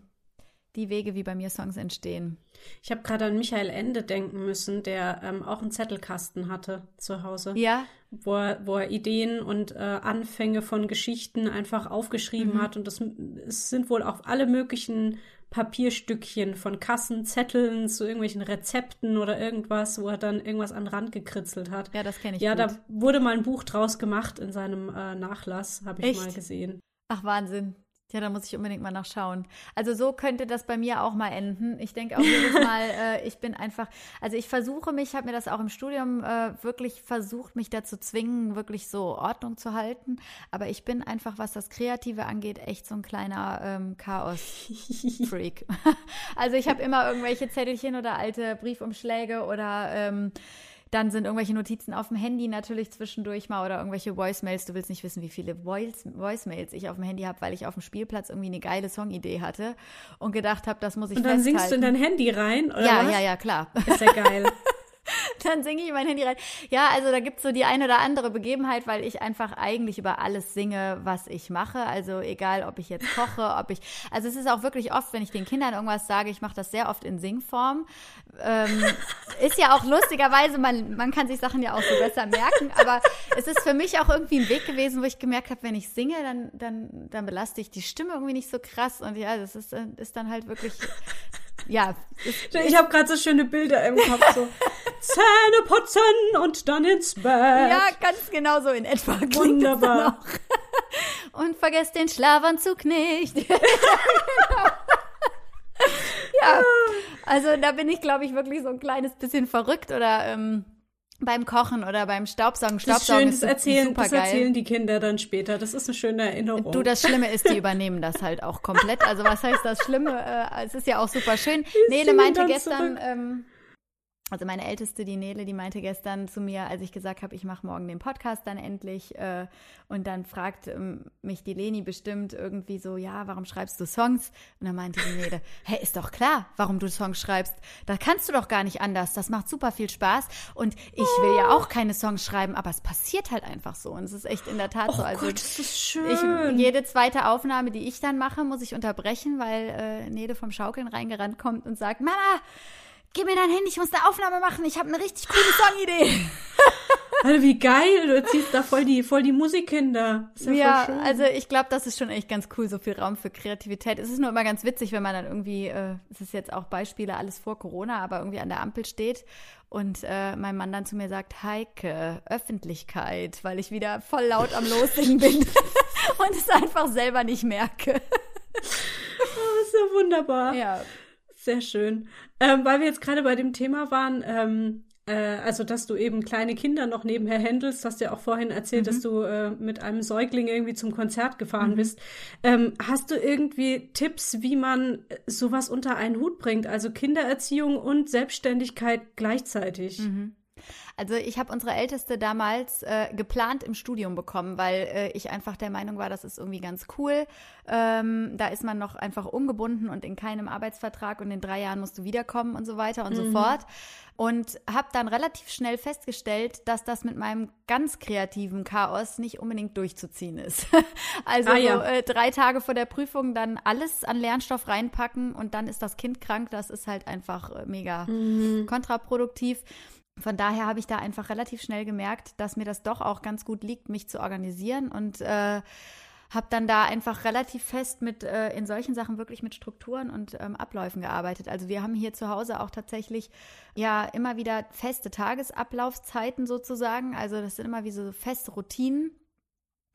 S3: die Wege, wie bei mir Songs entstehen.
S1: Ich habe gerade an Michael Ende denken müssen, der ähm, auch einen Zettelkasten hatte zu Hause.
S3: Ja,
S1: wo er, wo er Ideen und äh, Anfänge von Geschichten einfach aufgeschrieben
S3: Mhm.
S1: hat. Und das es sind wohl auch alle möglichen Papierstückchen von Kassen, Zetteln zu irgendwelchen Rezepten oder irgendwas, wo er dann irgendwas an den Rand gekritzelt hat.
S3: ja, das kenne ich
S1: Ja,
S3: gut.
S1: da wurde mal ein Buch draus gemacht in seinem äh, Nachlass, habe ich
S3: Echt?
S1: mal gesehen.
S3: Ach, Wahnsinn. Ja, da muss ich unbedingt mal nachschauen. Also so könnte das bei mir auch mal enden. Ich denke auch jedes [LAUGHS] Mal, äh, ich bin einfach, also ich versuche mich, habe mir das auch im Studium äh, wirklich versucht, mich dazu zwingen, wirklich so Ordnung zu halten. Aber ich bin einfach, was das Kreative angeht, echt so ein kleiner ähm, Chaos-Freak. [LAUGHS] [LAUGHS] also ich habe immer irgendwelche Zettelchen oder alte Briefumschläge oder ähm, dann sind irgendwelche Notizen auf dem Handy natürlich zwischendurch mal oder irgendwelche Voicemails. Du willst nicht wissen, wie viele Voice Voicemails ich auf dem Handy habe, weil ich auf dem Spielplatz irgendwie eine geile Songidee hatte und gedacht habe, das muss ich
S1: Und dann
S3: festhalten.
S1: singst du in dein Handy rein, oder
S3: ja,
S1: was?
S3: ja, ja, klar.
S1: Ist ja geil. [LAUGHS] [LAUGHS]
S3: Dann singe ich in mein Handy rein. Ja, also da gibt's so die eine oder andere Begebenheit, weil ich einfach eigentlich über alles singe, was ich mache. Also egal, ob ich jetzt koche, [LAUGHS] ob ich. Also es ist auch wirklich oft, wenn ich den Kindern irgendwas sage, ich mache das sehr oft in Singform. Ähm, ist ja auch lustigerweise, man, man kann sich Sachen ja auch so besser merken, aber es ist für mich auch irgendwie ein Weg gewesen, wo ich gemerkt habe, wenn ich singe, dann, dann, dann belaste ich die Stimme irgendwie nicht so krass. Und ja, das ist, ist dann halt wirklich. Ja,
S1: Ich habe gerade so schöne Bilder im Kopf, so [LAUGHS] Zähne putzen und dann ins Bett.
S3: Ja, ganz genau so in etwa.
S1: Wunderbar.
S3: Und vergesst den Schlafanzug nicht. [LAUGHS] ja, also da bin ich, glaube ich, wirklich so ein kleines bisschen verrückt oder ähm, beim Kochen oder beim Staubsaugen.
S1: Das ist
S3: Staubsaugen
S1: schön,
S3: ist,
S1: das erzählen, das erzählen die Kinder dann später. Das ist eine schöne Erinnerung.
S3: Du, das Schlimme ist, die übernehmen das halt auch komplett. Also was heißt das Schlimme? Äh, es ist ja auch super schön. [LAUGHS] Nele
S1: singen
S3: meinte gestern, ähm, also meine Älteste, die Nele, die meinte gestern zu mir, als ich gesagt habe, ich mache morgen den Podcast dann endlich. Äh, und dann fragt ähm, mich die Leni bestimmt irgendwie so, ja, warum schreibst du Songs? Und dann meinte die Nele, [LAUGHS] hä, ist doch klar, warum du Songs schreibst. Da kannst du doch gar nicht anders. Das macht super viel Spaß. Und ich will ja auch keine Songs schreiben, aber es passiert halt einfach so. Und es ist echt in der Tat so.
S1: oh
S3: Also
S1: Gott, das ist
S3: ich,
S1: schön.
S3: jede zweite Aufnahme, die ich dann mache, muss ich unterbrechen, weil äh, Nede vom Schaukeln reingerannt kommt und sagt, Mama, gib mir dein Handy, ich muss eine Aufnahme machen, ich habe eine richtig coole Songidee. [LAUGHS]
S1: Alter, wie geil, du erziehst da voll die, voll die Musikkinder. Ist ja,
S3: Ja, also ich glaube, das ist schon echt ganz cool, so viel Raum für Kreativität. Es ist nur immer ganz witzig, wenn man dann irgendwie, äh, es ist jetzt auch Beispiele alles vor Corona, aber irgendwie an der Ampel steht und äh, mein Mann dann zu mir sagt, Heike, Öffentlichkeit, weil ich wieder voll laut am Lossingen [LAUGHS] bin [LAUGHS] und es einfach selber nicht merke.
S1: das ist ja wunderbar.
S3: Ja.
S1: Sehr schön. Ähm, weil wir jetzt gerade bei dem Thema waren, ähm, äh, also dass du eben kleine Kinder noch nebenher handelst, hast du ja auch vorhin erzählt,
S3: Mhm.
S1: dass du äh, mit einem Säugling irgendwie zum Konzert gefahren bist. Ähm, hast du irgendwie Tipps, wie man äh, sowas unter einen Hut bringt? Also Kindererziehung und Selbstständigkeit gleichzeitig.
S3: Mhm. Also ich habe unsere Älteste damals äh, geplant im Studium bekommen, weil äh, ich einfach der Meinung war, das ist irgendwie ganz cool. Ähm, da ist man noch einfach ungebunden und in keinem Arbeitsvertrag und in drei Jahren musst du wiederkommen und so weiter und so fort. Und habe dann relativ schnell festgestellt, dass das mit meinem ganz kreativen Chaos nicht unbedingt durchzuziehen ist. [LAUGHS] also
S1: Ah, ja.
S3: so, äh, drei Tage vor der Prüfung dann alles an Lernstoff reinpacken und dann ist das Kind krank. Das ist halt einfach äh, mega kontraproduktiv. Von daher habe ich da einfach relativ schnell gemerkt, dass mir das doch auch ganz gut liegt, mich zu organisieren und äh, habe dann da einfach relativ fest mit äh, in solchen Sachen wirklich mit Strukturen und ähm, Abläufen gearbeitet. Also wir haben hier zu Hause auch tatsächlich ja immer wieder feste Tagesablaufszeiten sozusagen. Also das sind immer wie so feste Routinen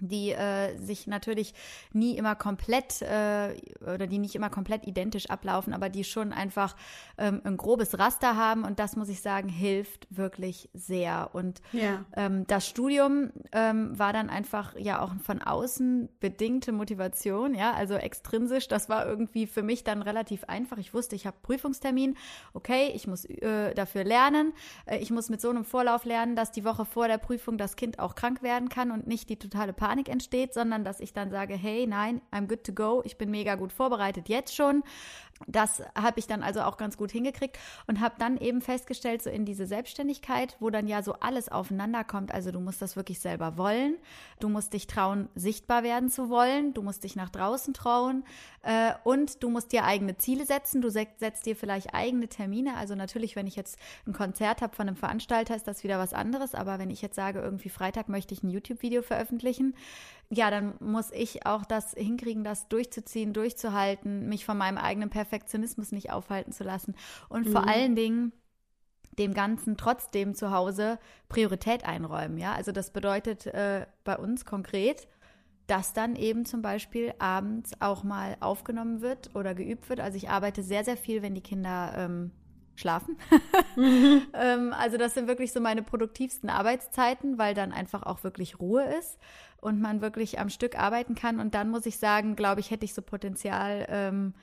S3: die äh, sich natürlich nie immer komplett äh, oder die nicht immer komplett identisch ablaufen, aber die schon einfach ähm, ein grobes Raster haben und das muss ich sagen, hilft wirklich sehr. Und
S1: Ja.
S3: ähm, das Studium ähm, war dann einfach ja auch von außen bedingte Motivation, ja, also extrinsisch. Das war irgendwie für mich dann relativ einfach. Ich wusste, ich habe Prüfungstermin, okay, ich muss äh, dafür lernen. Äh, ich muss mit so einem Vorlauf lernen, dass die Woche vor der Prüfung das Kind auch krank werden kann und nicht die totale Panik entsteht, sondern dass ich dann sage, hey, nein, I'm good to go. Ich bin mega gut vorbereitet jetzt schon. Das habe ich dann also auch ganz gut hingekriegt und habe dann eben festgestellt, so in diese Selbstständigkeit, wo dann ja so alles aufeinander kommt. Also du musst das wirklich selber wollen. Du musst dich trauen, sichtbar werden zu wollen. Du musst dich nach draußen trauen. Äh, und du musst dir eigene Ziele setzen. Du se- setzt dir vielleicht eigene Termine. Also natürlich, wenn ich jetzt ein Konzert habe von einem Veranstalter, ist das wieder was anderes. Aber wenn ich jetzt sage, irgendwie Freitag möchte ich ein YouTube-Video veröffentlichen, ja, dann muss ich auch das hinkriegen, das durchzuziehen, durchzuhalten, mich von meinem eigenen Perfektionismus nicht aufhalten zu lassen und vor allen Dingen dem Ganzen trotzdem zu Hause Priorität einräumen. Ja, also das bedeutet äh, bei uns konkret, dass dann eben zum Beispiel abends auch mal aufgenommen wird oder geübt wird. Also ich arbeite sehr, sehr viel, wenn die Kinder ähm, schlafen. [LAUGHS] ähm, also das sind wirklich so meine produktivsten Arbeitszeiten, weil dann einfach auch wirklich Ruhe ist und man wirklich am Stück arbeiten kann. Und dann muss ich sagen, glaube ich, hätte ich so Potenzial ähm,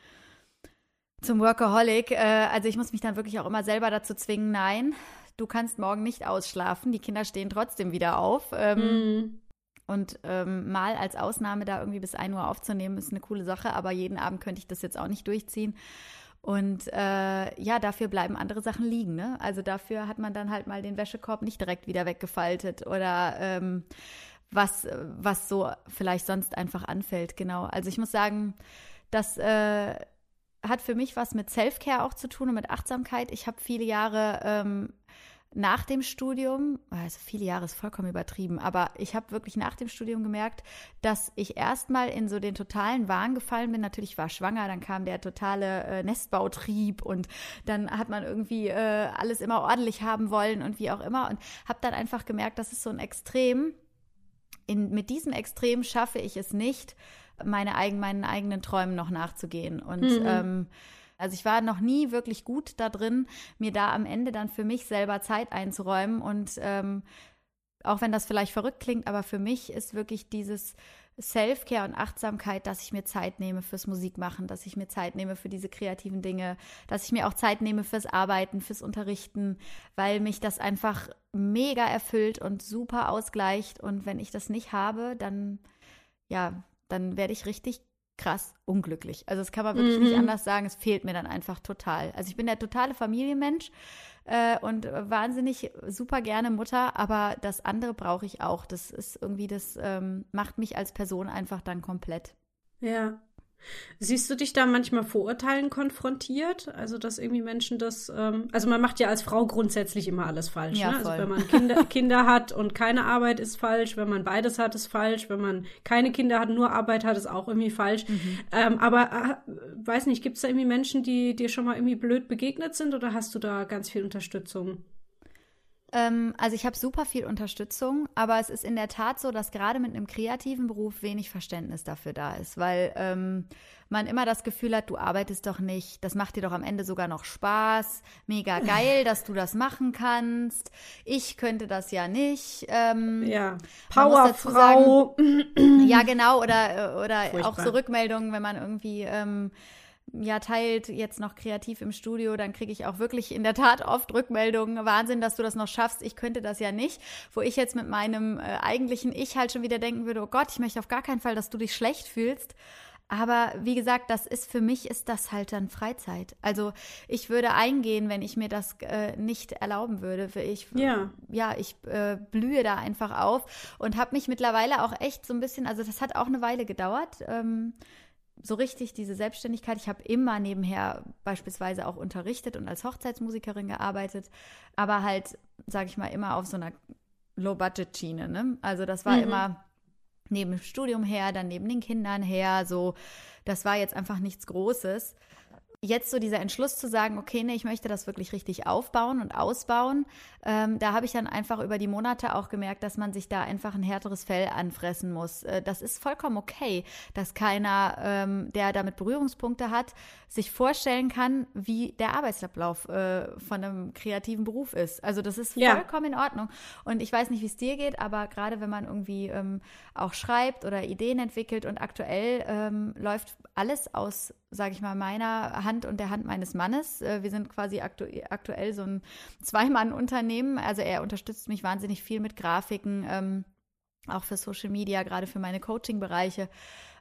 S3: zum Workaholic. Äh, also ich muss mich dann wirklich auch immer selber dazu zwingen, nein, du kannst morgen nicht ausschlafen. Die Kinder stehen trotzdem wieder auf. Ähm,
S1: Mhm.
S3: und ähm, mal als Ausnahme da irgendwie bis 1 Uhr aufzunehmen, ist eine coole Sache, aber jeden Abend könnte ich das jetzt auch nicht durchziehen. Und äh, ja, dafür bleiben andere Sachen liegen. Ne? Also dafür hat man dann halt mal den Wäschekorb nicht direkt wieder weggefaltet oder ähm, was, was so vielleicht sonst einfach anfällt. Genau. Also ich muss sagen, das äh, hat für mich was mit Self-Care auch zu tun und mit Achtsamkeit. Ich habe viele Jahre ähm, nach dem Studium, also viele Jahre ist vollkommen übertrieben, aber ich habe wirklich nach dem Studium gemerkt, dass ich erstmal in so den totalen Wahn gefallen bin. Natürlich war ich schwanger, dann kam der totale äh, Nestbautrieb und dann hat man irgendwie äh, alles immer ordentlich haben wollen und wie auch immer und habe dann einfach gemerkt, das ist so ein Extrem. In, mit diesem Extrem schaffe ich es nicht, meine eigen, meinen eigenen Träumen noch nachzugehen. Und
S1: Mhm.
S3: ähm, also ich war noch nie wirklich gut da drin, mir da am Ende dann für mich selber Zeit einzuräumen. Und ähm, auch wenn das vielleicht verrückt klingt, aber für mich ist wirklich dieses Self-Care und Achtsamkeit, dass ich mir Zeit nehme fürs Musikmachen, dass ich mir Zeit nehme für diese kreativen Dinge, dass ich mir auch Zeit nehme fürs Arbeiten, fürs Unterrichten, weil mich das einfach mega erfüllt und super ausgleicht. Und wenn ich das nicht habe, dann, ja, dann werde ich richtig krass unglücklich. Also das kann man wirklich nicht
S1: Mhm.
S3: anders sagen. Es fehlt mir dann einfach total. Also ich bin der totale Familienmensch äh, und wahnsinnig super gerne Mutter, aber das andere brauche ich auch. Das ist irgendwie, das ähm, macht mich als Person einfach dann komplett.
S1: Ja. Siehst du dich da manchmal Vorurteilen konfrontiert? Also, dass irgendwie Menschen das, ähm, also man macht ja als Frau grundsätzlich immer alles falsch.
S3: Ja,
S1: ne? Also, wenn man Kinder, [LAUGHS] Kinder hat und keine Arbeit ist falsch, wenn man beides hat, ist falsch, wenn man keine Kinder hat, nur Arbeit hat, ist auch irgendwie falsch.
S3: Mhm.
S1: Ähm, aber, äh, weiß nicht, gibt es da irgendwie Menschen, die dir schon mal irgendwie blöd begegnet sind oder hast du da ganz viel Unterstützung?
S3: Ähm, also ich habe super viel Unterstützung, aber es ist in der Tat so, dass gerade mit einem kreativen Beruf wenig Verständnis dafür da ist, weil ähm, man immer das Gefühl hat, du arbeitest doch nicht, das macht dir doch am Ende sogar noch Spaß, mega [LAUGHS] geil, dass du das machen kannst. Ich könnte das ja nicht. Ähm,
S1: Ja. Powerfrau.
S3: Ja, genau, oder, oder [LAUGHS] auch so Rückmeldungen, wenn man irgendwie ähm, ja teilt, jetzt noch kreativ im Studio, dann kriege ich auch wirklich in der Tat oft Rückmeldungen. Wahnsinn, dass du das noch schaffst. Ich könnte das ja nicht. Wo ich jetzt mit meinem äh, eigentlichen Ich halt schon wieder denken würde, oh Gott, ich möchte auf gar keinen Fall, dass du dich schlecht fühlst. Aber wie gesagt, das ist für mich ist das halt dann Freizeit. Also ich würde eingehen, wenn ich mir das äh, nicht erlauben würde. Ich,
S1: Ja.
S3: ja, ich äh, blühe da einfach auf und habe mich mittlerweile auch echt so ein bisschen, also das hat auch eine Weile gedauert. Ähm, so richtig diese Selbstständigkeit. Ich habe immer nebenher beispielsweise auch unterrichtet und als Hochzeitsmusikerin gearbeitet, aber halt, sage ich mal, immer auf so einer Low-Budget-Schiene. Ne? Also das war
S1: Mhm.
S3: immer neben dem Studium her, dann neben den Kindern her, so, das war jetzt einfach nichts Großes. Jetzt so dieser Entschluss zu sagen, okay, nee, ich möchte das wirklich richtig aufbauen und ausbauen, ähm, da habe ich dann einfach über die Monate auch gemerkt, dass man sich da einfach ein härteres Fell anfressen muss. Äh, das ist vollkommen okay, dass keiner, ähm, der damit Berührungspunkte hat, sich vorstellen kann, wie der Arbeitsablauf äh, von einem kreativen Beruf ist. Also das ist
S1: Ja.
S3: vollkommen in Ordnung. Und ich weiß nicht, wie es dir geht, aber gerade wenn man irgendwie ähm, auch schreibt oder Ideen entwickelt und aktuell ähm, läuft alles aus, sage ich mal, meiner Hand und der Hand meines Mannes. Äh, wir sind quasi aktu aktuell so ein Zweimann-Unternehmen. Also er unterstützt mich wahnsinnig viel mit Grafiken, ähm, auch für Social Media, gerade für meine Coaching-Bereiche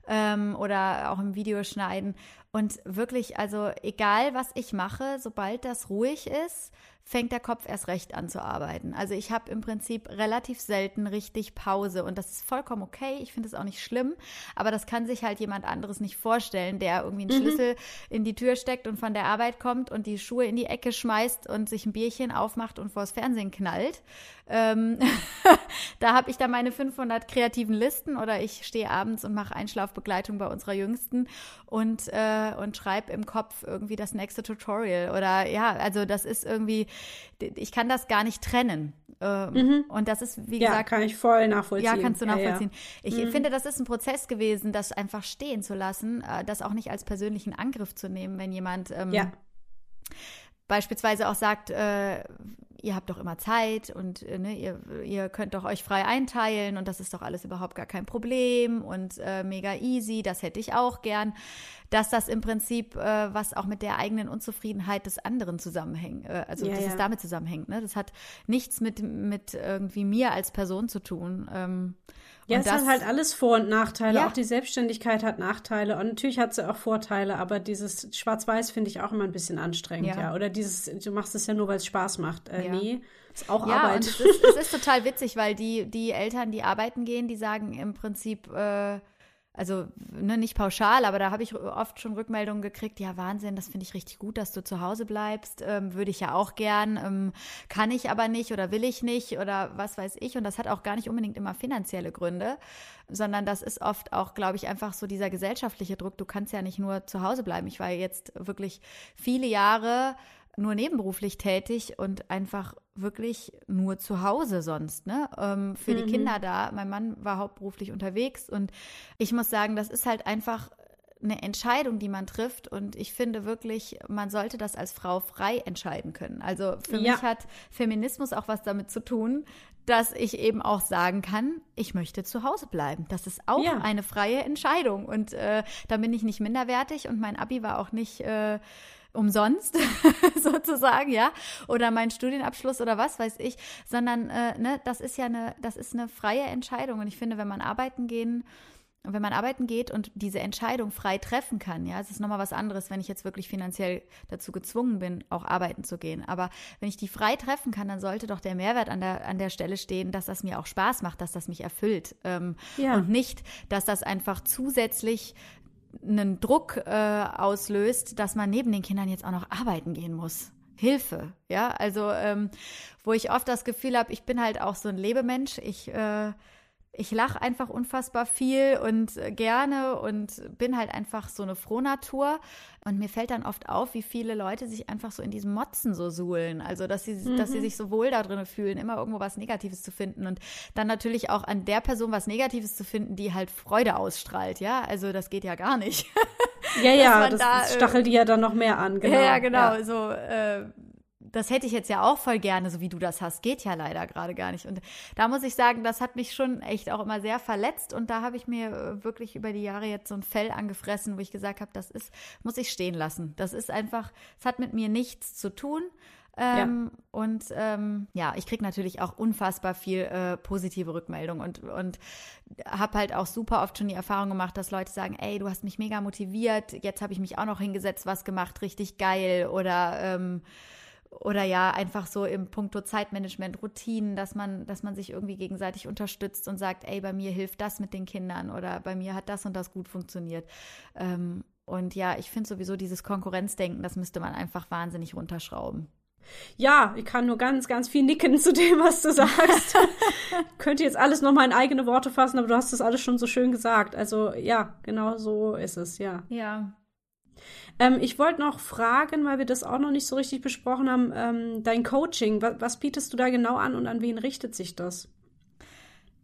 S3: ähm, oder auch im Videoschneiden. Und wirklich, also egal was ich mache, sobald das ruhig ist, fängt der Kopf erst recht an zu arbeiten. Also ich habe im Prinzip relativ selten richtig Pause und das ist vollkommen okay. Ich finde es auch nicht schlimm, aber das kann sich halt jemand anderes nicht vorstellen, der irgendwie einen Schlüssel in die Tür steckt und von der Arbeit kommt und die Schuhe in die Ecke schmeißt und sich ein Bierchen aufmacht und vors Fernsehen knallt. Ähm, [LAUGHS] da habe ich dann meine 500 kreativen Listen oder ich stehe abends und mache Einschlafbegleitung bei unserer Jüngsten und, äh, und schreibe im Kopf irgendwie das nächste Tutorial oder ja, also das ist irgendwie, ich kann das gar nicht trennen. Ähm, Und das ist, wie
S1: Ja,
S3: gesagt,
S1: kann ich voll nachvollziehen.
S3: ja, kannst du
S1: Ja, ja.
S3: nachvollziehen. Ich finde, das ist ein Prozess gewesen, das einfach stehen zu lassen, äh, das auch nicht als persönlichen Angriff zu nehmen, wenn jemand ähm,
S1: Ja.
S3: Beispielsweise auch sagt, äh, ihr habt doch immer Zeit und äh, ne, ihr, ihr könnt doch euch frei einteilen und das ist doch alles überhaupt gar kein Problem und äh, mega easy, das hätte ich auch gern, dass das im Prinzip äh, was auch mit der eigenen Unzufriedenheit des anderen zusammenhängt, äh, also
S1: Ja,
S3: dass
S1: ja.
S3: es damit zusammenhängt. Ne? Das hat nichts mit, mit irgendwie mir als Person zu tun. Ähm,
S1: Ja,
S3: und
S1: es hat halt alles Vor- und Nachteile.
S3: Ja.
S1: Auch die Selbstständigkeit hat Nachteile. Und natürlich hat sie auch Vorteile, aber dieses Schwarz-Weiß finde ich auch immer ein bisschen anstrengend,
S3: Ja.
S1: ja. Oder dieses, du machst es ja nur, weil es Spaß macht. Äh,
S3: Ja.
S1: Nee, ist auch Arbeit.
S3: es ist, es ist total witzig, weil die, die Eltern, die arbeiten gehen, die sagen im Prinzip, äh, also ne, nicht pauschal, aber da habe ich oft schon Rückmeldungen gekriegt, ja Wahnsinn, das finde ich richtig gut, dass du zu Hause bleibst, ähm, würde ich ja auch gern, ähm, kann ich aber nicht oder will ich nicht oder was weiß ich und das hat auch gar nicht unbedingt immer finanzielle Gründe, sondern das ist oft auch, glaube ich, einfach so dieser gesellschaftliche Druck, du kannst ja nicht nur zu Hause bleiben. Ich war jetzt wirklich viele Jahre nur nebenberuflich tätig und einfach wirklich nur zu Hause sonst, ne? Ähm, für die Kinder da. Mein Mann war hauptberuflich unterwegs und ich muss sagen, das ist halt einfach eine Entscheidung, die man trifft und ich finde wirklich, man sollte das als Frau frei entscheiden können. Also für
S1: Ja.
S3: mich hat Feminismus auch was damit zu tun, dass ich eben auch sagen kann, ich möchte zu Hause bleiben. Das ist auch
S1: Ja.
S3: eine freie Entscheidung und äh, da bin ich nicht minderwertig und mein Abi war auch nicht äh, umsonst [LAUGHS] sozusagen, ja, oder mein Studienabschluss oder was weiß ich, sondern äh, ne, das ist ja eine, das ist eine freie Entscheidung und ich finde, wenn man arbeiten gehen wenn man arbeiten geht und diese Entscheidung frei treffen kann, ja, es ist nochmal was anderes, wenn ich jetzt wirklich finanziell dazu gezwungen bin, auch arbeiten zu gehen. Aber wenn ich die frei treffen kann, dann sollte doch der Mehrwert an der, an der Stelle stehen, dass das mir auch Spaß macht, dass das mich erfüllt. Ähm,
S1: Ja.
S3: Und nicht, dass das einfach zusätzlich einen Druck äh, auslöst, dass man neben den Kindern jetzt auch noch arbeiten gehen muss. Hilfe, ja, also ähm, wo ich oft das Gefühl habe, ich bin halt auch so ein Lebemensch, ich äh, ich lache einfach unfassbar viel und äh, gerne und bin halt einfach so eine Frohnatur. Und mir fällt dann oft auf, wie viele Leute sich einfach so in diesem Motzen so suhlen. Also, dass sie, dass sie sich so wohl da drin fühlen, immer irgendwo was Negatives zu finden. Und dann natürlich auch an der Person was Negatives zu finden, die halt Freude ausstrahlt. Ja, also das geht ja gar nicht.
S1: ja, [LAUGHS] ja, das,
S3: da,
S1: stachelt die ja dann noch mehr an. Genau. [LAUGHS]
S3: Ja, ja, genau. So, äh, das hätte ich jetzt ja auch voll gerne, so wie du das hast. Geht ja leider gerade gar nicht. Und da muss ich sagen, das hat mich schon echt auch immer sehr verletzt. Und da habe ich mir äh, wirklich über die Jahre jetzt so ein Fell angefressen, wo ich gesagt habe, das ist, muss ich stehen lassen. Das ist einfach, es hat mit mir nichts zu tun. Ähm, ja. Und ähm, ja, ich kriege natürlich auch unfassbar viel äh, positive Rückmeldung und, und habe halt auch super oft schon die Erfahrung gemacht, dass Leute sagen, ey, du hast mich mega motiviert, jetzt habe ich mich auch noch hingesetzt, was gemacht, richtig geil oder ähm, oder ja, einfach so im Punkto Zeitmanagement, Routinen, dass man, dass man sich irgendwie gegenseitig unterstützt und sagt, ey, bei mir hilft das mit den Kindern oder bei mir hat das und das gut funktioniert. Ähm, und ja, ich finde sowieso dieses Konkurrenzdenken, das müsste man einfach wahnsinnig runterschrauben.
S1: Ja, ich kann nur ganz, ganz viel nicken zu dem, was du sagst. [LAUGHS] Könnte jetzt alles nochmal in eigene Worte fassen, aber du hast das alles schon so schön gesagt. Also ja, genau so ist es, ja.
S3: Ja.
S1: Ähm, ich wollte noch fragen, weil wir das auch noch nicht so richtig besprochen haben, ähm, dein Coaching, was, was bietest du da genau an und an wen richtet sich das?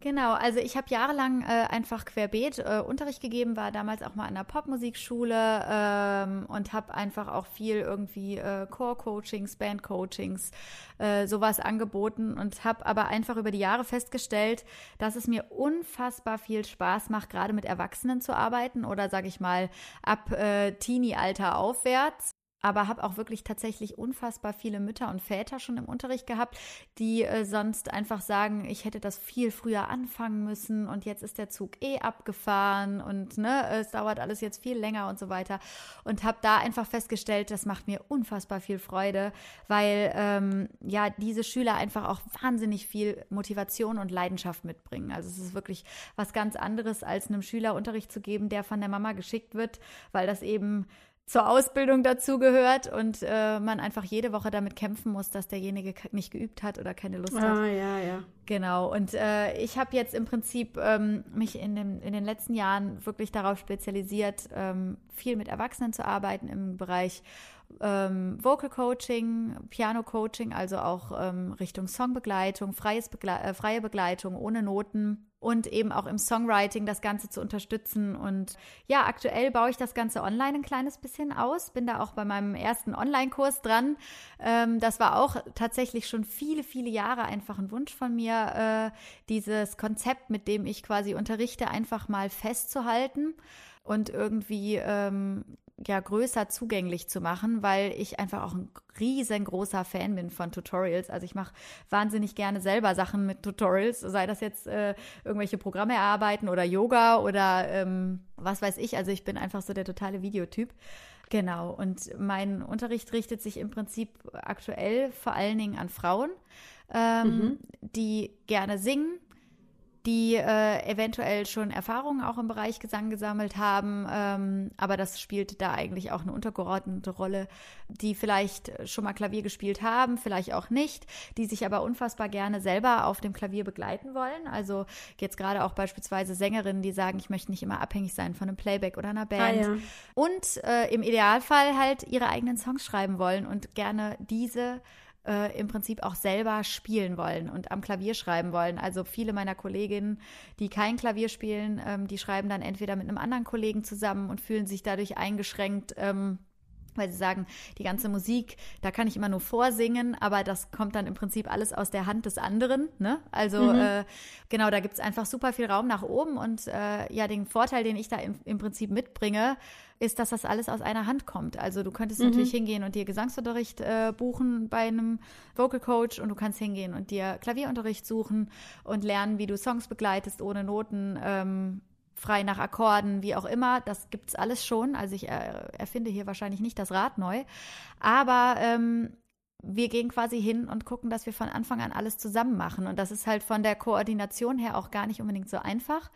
S3: Genau, also ich habe jahrelang äh, einfach querbeet äh, Unterricht gegeben, war damals auch mal an der Popmusikschule ähm, und habe einfach auch viel irgendwie äh, Core-Coachings, Band-Coachings, äh, sowas angeboten und habe aber einfach über die Jahre festgestellt, dass es mir unfassbar viel Spaß macht, gerade mit Erwachsenen zu arbeiten oder sage ich mal ab äh, Teenie-Alter aufwärts aber habe auch wirklich tatsächlich unfassbar viele Mütter und Väter schon im Unterricht gehabt, die äh, sonst einfach sagen, ich hätte das viel früher anfangen müssen und jetzt ist der Zug eh abgefahren und ne, es dauert alles jetzt viel länger und so weiter. Und habe da einfach festgestellt, das macht mir unfassbar viel Freude, weil ähm, ja diese Schüler einfach auch wahnsinnig viel Motivation und Leidenschaft mitbringen. Also es ist wirklich was ganz anderes, als einem Schüler Unterricht zu geben, der von der Mama geschickt wird, weil das eben zur Ausbildung dazugehört und äh, man einfach jede Woche damit kämpfen muss, dass derjenige nicht geübt hat oder keine Lust
S1: ah,
S3: hat.
S1: Ah, ja, ja.
S3: Genau. Und äh, ich habe jetzt im Prinzip ähm, mich in, dem, in den letzten Jahren wirklich darauf spezialisiert, ähm, viel mit Erwachsenen zu arbeiten im Bereich ähm, Vocal Coaching, Piano Coaching, also auch ähm, Richtung Songbegleitung, freies Begle äh, freie Begleitung ohne Noten und eben auch im Songwriting das Ganze zu unterstützen. Und ja, aktuell baue ich das Ganze online ein kleines bisschen aus. Bin da auch bei meinem ersten Online-Kurs dran. Ähm, das war auch tatsächlich schon viele, viele Jahre einfach ein Wunsch von mir, äh, dieses Konzept, mit dem ich quasi unterrichte, einfach mal festzuhalten und irgendwie ähm, ja größer zugänglich zu machen, weil ich einfach auch ein riesengroßer Fan bin von Tutorials. Also ich mache wahnsinnig gerne selber Sachen mit Tutorials, sei das jetzt äh, irgendwelche Programme erarbeiten oder Yoga oder ähm, was weiß ich. Also ich bin einfach so der totale Videotyp. Genau, und mein Unterricht richtet sich im Prinzip aktuell vor allen Dingen an Frauen, ähm, mhm. die gerne singen, die äh, eventuell schon Erfahrungen auch im Bereich Gesang gesammelt haben, ähm, aber das spielt da eigentlich auch eine untergeordnete Rolle, die vielleicht schon mal Klavier gespielt haben, vielleicht auch nicht, die sich aber unfassbar gerne selber auf dem Klavier begleiten wollen. Also jetzt gerade auch beispielsweise Sängerinnen, die sagen, ich möchte nicht immer abhängig sein von einem Playback oder einer Band. Ah, ja. Und äh, im Idealfall halt ihre eigenen Songs schreiben wollen und gerne diese äh, im Prinzip auch selber spielen wollen und am Klavier schreiben wollen. Also viele meiner Kolleginnen, die kein Klavier spielen, ähm, die schreiben dann entweder mit einem anderen Kollegen zusammen und fühlen sich dadurch eingeschränkt. Ähm, weil sie sagen, die ganze Musik, da kann ich immer nur vorsingen, aber das kommt dann im Prinzip alles aus der Hand des anderen. Ne? Also mhm. äh, genau, da gibt es einfach super viel Raum nach oben und äh, ja, den Vorteil, den ich da im, im Prinzip mitbringe, ist, dass das alles aus einer Hand kommt. Also du könntest mhm. natürlich hingehen und dir Gesangsunterricht äh, buchen bei einem Vocal Coach und du kannst hingehen und dir Klavierunterricht suchen und lernen, wie du Songs begleitest ohne Noten. Ähm, frei nach Akkorden, wie auch immer, das gibt's alles schon. Also ich äh, erfinde hier wahrscheinlich nicht das Rad neu. Aber ähm, wir gehen quasi hin und gucken, dass wir von Anfang an alles zusammen machen. Und das ist halt von der Koordination her auch gar nicht unbedingt so einfach.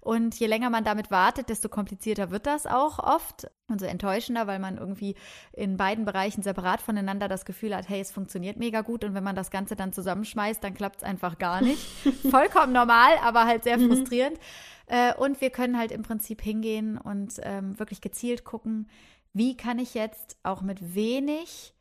S3: Und je länger man damit wartet, desto komplizierter wird das auch oft und so enttäuschender, weil man irgendwie in beiden Bereichen separat voneinander das Gefühl hat, hey, es funktioniert mega gut und wenn man das Ganze dann zusammenschmeißt, dann klappt es einfach gar nicht. [LAUGHS] Vollkommen normal, aber halt sehr mhm. frustrierend. Mhm. Und wir können halt im Prinzip hingehen und ähm, wirklich gezielt gucken, wie kann ich jetzt auch mit wenig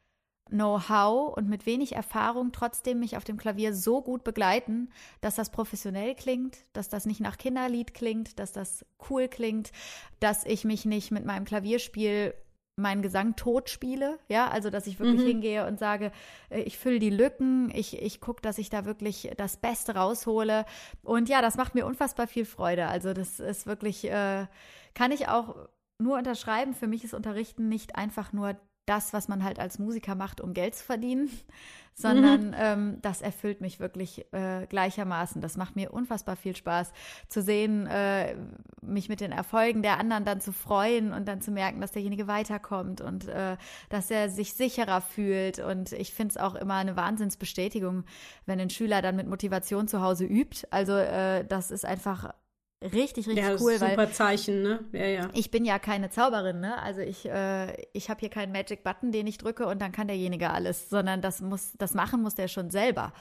S3: Know-how und mit wenig Erfahrung trotzdem mich auf dem Klavier so gut begleiten, dass das professionell klingt, dass das nicht nach Kinderlied klingt, dass das cool klingt, dass ich mich nicht mit meinem Klavierspiel meinen Gesang tot spiele, ja, also dass ich wirklich hingehe und sage, äh, ich fülle die Lücken, ich, ich gucke, dass ich da wirklich das Beste raushole. Und ja, das macht mir unfassbar viel Freude. Also das ist wirklich, äh, kann ich auch nur unterschreiben, für mich ist Unterrichten nicht einfach nur das, was man halt als Musiker macht, um Geld zu verdienen, [LAUGHS] sondern ähm, das erfüllt mich wirklich äh, gleichermaßen. Das macht mir unfassbar viel Spaß zu sehen, äh, mich mit den Erfolgen der anderen dann zu freuen und dann zu merken, dass derjenige weiterkommt und äh, dass er sich sicherer fühlt. Und ich finde es auch immer eine Wahnsinnsbestätigung, wenn ein Schüler dann mit Motivation zu Hause übt. Also äh, das ist einfach richtig, richtig
S1: Ja, das
S3: cool,
S1: ist
S3: weil
S1: super Zeichen, ne? Ja, ja.
S3: ich bin ja keine Zauberin, ne? Also ich, äh, ich habe hier keinen Magic Button, den ich drücke und dann kann derjenige alles, sondern das muss, das machen muss der schon selber.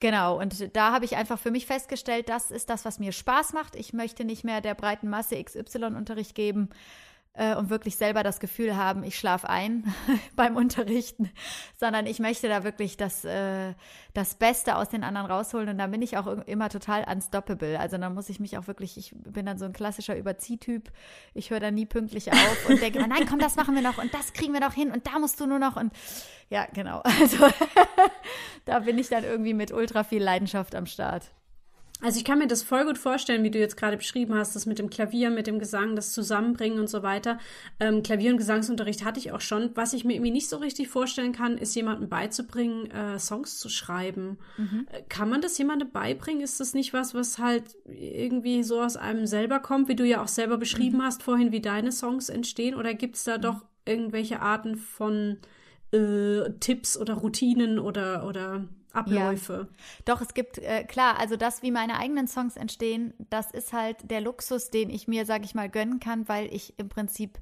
S3: Genau, und da habe ich einfach für mich festgestellt, das ist das, was mir Spaß macht. Ich möchte nicht mehr der breiten Masse XY-Unterricht geben äh, und wirklich selber das Gefühl haben, ich schlafe ein [LAUGHS] beim Unterrichten, sondern ich möchte da wirklich das, äh, das Beste aus den anderen rausholen und da bin ich auch immer total unstoppable. Also dann muss ich mich auch wirklich, ich bin dann so ein klassischer Überziehtyp. Ich höre da nie pünktlich auf und denke, immer, nein, komm, das machen wir noch und das kriegen wir noch hin und da musst du nur noch und ja, genau. [LAUGHS] Also [LAUGHS] da bin ich dann irgendwie mit ultra viel Leidenschaft am Start.
S1: Also ich kann mir das voll gut vorstellen, wie du jetzt gerade beschrieben hast, das mit dem Klavier, mit dem Gesang, das Zusammenbringen und so weiter. Ähm, Klavier- und Gesangsunterricht hatte ich auch schon. Was ich mir irgendwie nicht so richtig vorstellen kann, ist jemandem beizubringen, äh, Songs zu schreiben. Äh, Kann man das jemandem beibringen? Ist das nicht was, was halt irgendwie so aus einem selber kommt, wie du ja auch selber beschrieben hast vorhin, wie deine Songs entstehen? Oder gibt es da doch irgendwelche Arten von äh, Tipps oder Routinen oder, oder Abläufe?
S3: Doch, es gibt, äh, klar, also das, wie meine eigenen Songs entstehen, das ist halt der Luxus, den ich mir, sag ich mal, gönnen kann, weil ich im Prinzip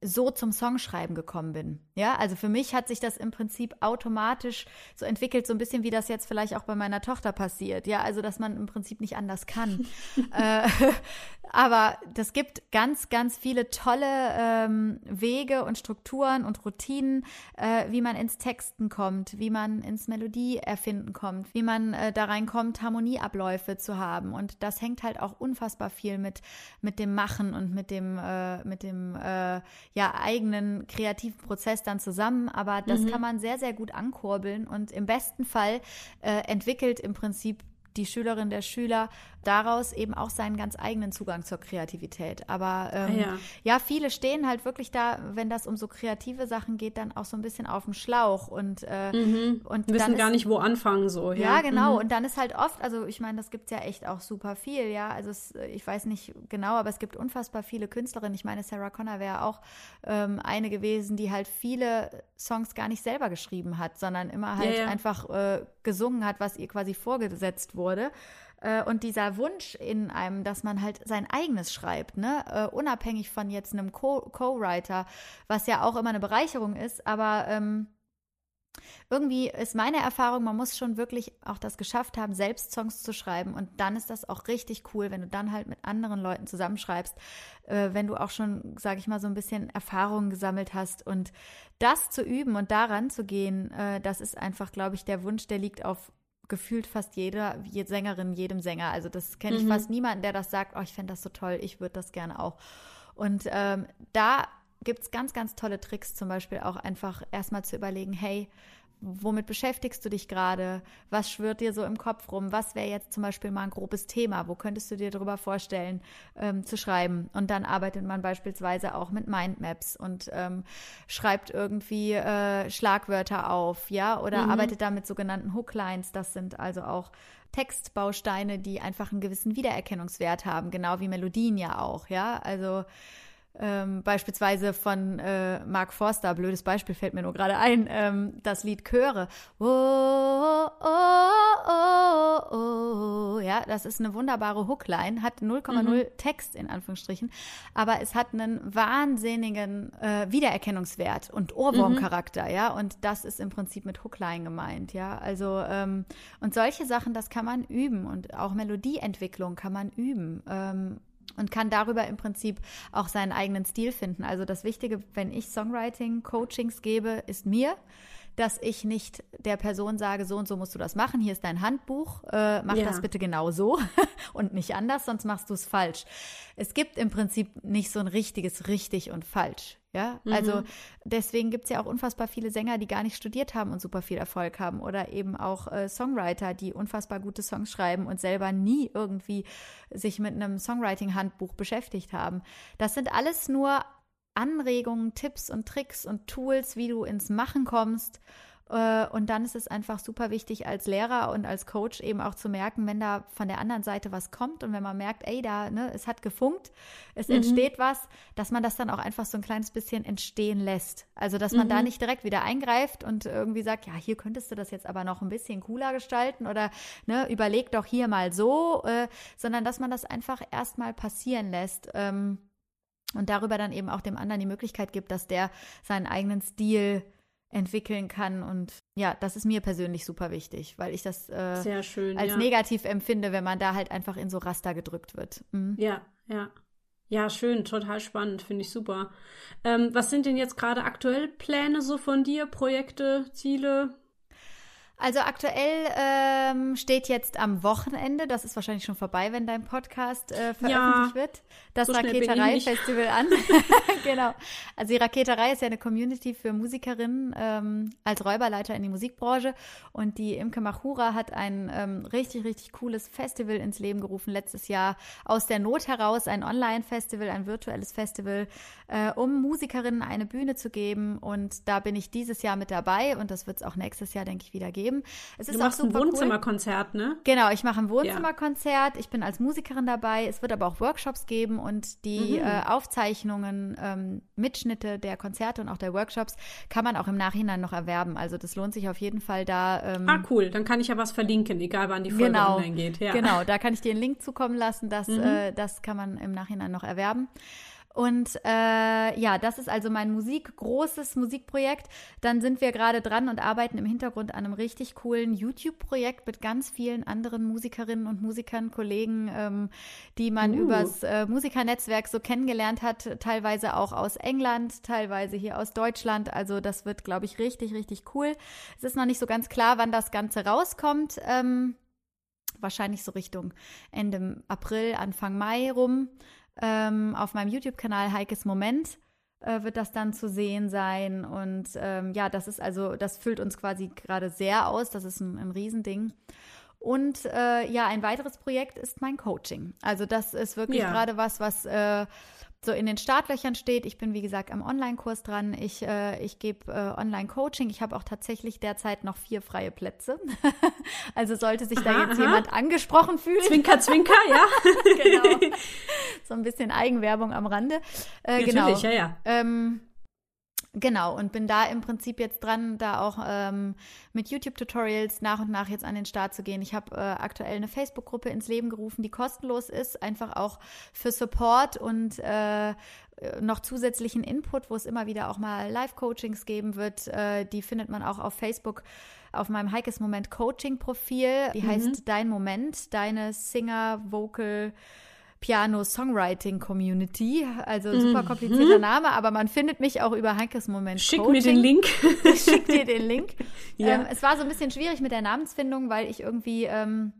S3: so zum Songschreiben gekommen bin. Ja, also für mich hat sich das im Prinzip automatisch so entwickelt, so ein bisschen wie das jetzt vielleicht auch bei meiner Tochter passiert. Ja, also dass man im Prinzip nicht anders kann. [LAUGHS] äh, [LAUGHS] aber das gibt ganz, ganz viele tolle ähm, Wege und Strukturen und Routinen, äh, wie man ins Texten kommt, wie man ins Melodie erfinden kommt, wie man äh, da reinkommt, Harmonieabläufe zu haben. Und das hängt halt auch unfassbar viel mit, mit dem Machen und mit dem, äh, mit dem äh, ja, eigenen kreativen Prozess dann zusammen. Aber das kann man sehr, sehr gut ankurbeln und im besten Fall äh, entwickelt im Prinzip die Schülerin der Schüler daraus eben auch seinen ganz eigenen Zugang zur Kreativität. Aber ähm,
S1: Ah, ja.
S3: ja. viele stehen halt wirklich da, wenn das um so kreative Sachen geht, dann auch so ein bisschen auf dem Schlauch und, äh, und
S1: Wissen gar
S3: ist,
S1: nicht, wo anfangen so.
S3: ja,
S1: Ja,
S3: genau.
S1: Mhm.
S3: Und dann ist halt oft, also ich meine, das gibt's ja echt auch super viel, ja. Also es, ich weiß nicht genau, aber es gibt unfassbar viele Künstlerinnen. Ich meine, Sarah Connor wäre auch ähm, eine gewesen, die halt viele Songs gar nicht selber geschrieben hat, sondern immer halt
S1: ja.
S3: einfach äh, gesungen hat, was ihr quasi vorgesetzt wurde. Äh, Und dieser Wunsch in einem, dass man halt sein eigenes schreibt, ne, äh, unabhängig von jetzt einem Co- Co-Writer, was ja auch immer eine Bereicherung ist, aber ähm, irgendwie ist meine Erfahrung, man muss schon wirklich auch das geschafft haben, selbst Songs zu schreiben. Und dann ist das auch richtig cool, wenn du dann halt mit anderen Leuten zusammenschreibst, äh, wenn du auch schon, sage ich mal, so ein bisschen Erfahrung gesammelt hast. Und das zu üben und daran zu gehen, äh, das ist einfach, glaube ich, der Wunsch, der liegt auf gefühlt fast jeder jede Sängerin, jedem Sänger. Also das kenne ich fast niemanden, der das sagt, oh, ich fände das so toll, ich würde das gerne auch. Und ähm, da gibt es ganz, ganz tolle Tricks, zum Beispiel auch einfach erstmal zu überlegen, hey, womit beschäftigst du dich gerade? Was schwirrt dir so im Kopf rum? Was wäre jetzt zum Beispiel mal ein grobes Thema? Wo könntest du dir darüber vorstellen, ähm, zu schreiben? Und dann arbeitet man beispielsweise auch mit Mindmaps und ähm, schreibt irgendwie äh, Schlagwörter auf, ja, oder arbeitet da mit sogenannten Hooklines. Das sind also auch Textbausteine, die einfach einen gewissen Wiedererkennungswert haben, genau wie Melodien ja auch, ja. Also ähm, beispielsweise von äh, Mark Forster, blödes Beispiel fällt mir nur gerade ein, ähm, das Lied Chöre. Oh, oh, oh, oh, ja, das ist eine wunderbare Hookline, hat 0,0 Text in Anführungsstrichen, aber es hat einen wahnsinnigen äh, Wiedererkennungswert und Ohrwurmcharakter, ja, und das ist im Prinzip mit Hookline gemeint, ja, also ähm, und solche Sachen, das kann man üben und auch Melodieentwicklung kann man üben. Ähm, und kann darüber im Prinzip auch seinen eigenen Stil finden. Also das Wichtige, wenn ich Songwriting-Coachings gebe, ist mir, dass ich nicht der Person sage, so und so musst du das machen, hier ist dein Handbuch, äh, mach
S1: Ja.
S3: das bitte genau so [LAUGHS] und nicht anders, sonst machst du es falsch. Es gibt im Prinzip nicht so ein richtiges richtig und falsch. Ja, also deswegen gibt es ja auch unfassbar viele Sänger, die gar nicht studiert haben und super viel Erfolg haben oder eben auch äh, Songwriter, die unfassbar gute Songs schreiben und selber nie irgendwie sich mit einem Songwriting-Handbuch beschäftigt haben. Das sind alles nur Anregungen, Tipps und Tricks und Tools, wie du ins Machen kommst. Äh, Und dann ist es einfach super wichtig als Lehrer und als Coach eben auch zu merken, wenn da von der anderen Seite was kommt und wenn man merkt, ey, da, ne, es hat gefunkt, es entsteht was, dass man das dann auch einfach so ein kleines bisschen entstehen lässt. Also, dass man da nicht direkt wieder eingreift und irgendwie sagt, ja, hier könntest du das jetzt aber noch ein bisschen cooler gestalten oder ne, überleg doch hier mal so, äh, sondern dass man das einfach erstmal passieren lässt. Ähm, und darüber dann eben auch dem anderen die Möglichkeit gibt, dass der seinen eigenen Stil entwickeln kann. Und ja, das ist mir persönlich super wichtig, weil ich das äh,
S1: schön.
S3: als
S1: ja.
S3: negativ empfinde, wenn man da halt einfach in so Raster gedrückt wird. Mhm.
S1: Ja, ja. Ja, schön, total spannend, finde ich super. Ähm, was sind denn jetzt gerade aktuell Pläne so von dir, Projekte, Ziele?
S3: Also aktuell ähm, steht jetzt am Wochenende, das ist wahrscheinlich schon vorbei, wenn dein Podcast äh, veröffentlicht
S1: Ja,
S3: wird, das
S1: so.
S3: Raketerei-Festival an. [LAUGHS] genau. Also die Raketerei ist ja eine Community für Musikerinnen ähm, als Räuberleiter in die Musikbranche und die Imke Machura hat ein ähm, richtig, richtig cooles Festival ins Leben gerufen letztes Jahr aus der Not heraus, ein Online-Festival, ein virtuelles Festival, äh, um Musikerinnen eine Bühne zu geben und da bin ich dieses Jahr mit dabei und das wird es auch nächstes Jahr, denke ich, wieder geben. Es ist
S1: Du
S3: auch
S1: machst ein
S3: super cool.
S1: Wohnzimmerkonzert, ne?
S3: Genau, ich mache ein Wohnzimmerkonzert. Ich bin als Musikerin dabei. Es wird aber auch Workshops geben und die
S1: Mhm.
S3: äh, Aufzeichnungen, ähm, Mitschnitte der Konzerte und auch der Workshops kann man auch im Nachhinein noch erwerben. Also das lohnt sich auf jeden Fall da. Ähm,
S1: Ah, cool. Dann kann ich ja was verlinken, egal wann die Folge
S3: Genau,
S1: online geht. Ja.
S3: genau. Da kann ich dir einen Link zukommen lassen. Das,
S1: Mhm.
S3: äh, das kann man im Nachhinein noch erwerben. Und äh, ja, das ist also mein Musik, großes Musikprojekt. Dann sind wir gerade dran und arbeiten im Hintergrund an einem richtig coolen YouTube-Projekt mit ganz vielen anderen Musikerinnen und Musikern, Kollegen, ähm, die man
S1: Uh.
S3: übers äh, Musikernetzwerk so kennengelernt hat, teilweise auch aus England, teilweise hier aus Deutschland. Also das wird, glaube ich, richtig, richtig cool. Es ist noch nicht so ganz klar, wann das Ganze rauskommt. Ähm, wahrscheinlich so Richtung Ende April, Anfang Mai rum. Ähm, auf meinem YouTube-Kanal Heikes Moment äh, wird das dann zu sehen sein. Und ähm, ja, das ist also, das füllt uns quasi gerade sehr aus. Das ist ein, ein Riesending. Und äh, ja, ein weiteres Projekt ist mein Coaching. Also das ist wirklich
S1: Ja.
S3: gerade was, was äh, so in den Startlöchern steht. Ich bin, wie gesagt, am Online-Kurs dran. Ich, äh, ich gebe äh, Online-Coaching. Ich habe auch tatsächlich derzeit noch vier freie Plätze. [LAUGHS] also sollte sich da
S1: Aha,
S3: jetzt
S1: aha.
S3: jemand angesprochen fühlen.
S1: Zwinker, zwinker, ja. [LAUGHS]
S3: genau. [LAUGHS] So ein bisschen Eigenwerbung am Rande. Äh, genau.
S1: Natürlich, ja, ja.
S3: Ähm, genau, und bin da im Prinzip jetzt dran, da auch ähm, mit YouTube-Tutorials nach und nach jetzt an den Start zu gehen. Ich habe äh, aktuell eine Facebook-Gruppe ins Leben gerufen, die kostenlos ist, einfach auch für Support und äh, noch zusätzlichen Input, wo es immer wieder auch mal Live-Coachings geben wird. Äh, die findet man auch auf Facebook auf meinem Heikes Moment Coaching-Profil. Die heißt Dein Moment, deine Singer-Vocal- Piano-Songwriting-Community. Also super komplizierter Name, aber man findet mich auch über Heikes Moment
S1: Schick
S3: Coaching.
S1: mir den Link. [LAUGHS]
S3: Ich schick dir den Link. [LAUGHS]
S1: Ja.
S3: ähm, es war so ein bisschen schwierig mit der Namensfindung, weil ich irgendwie, ähm,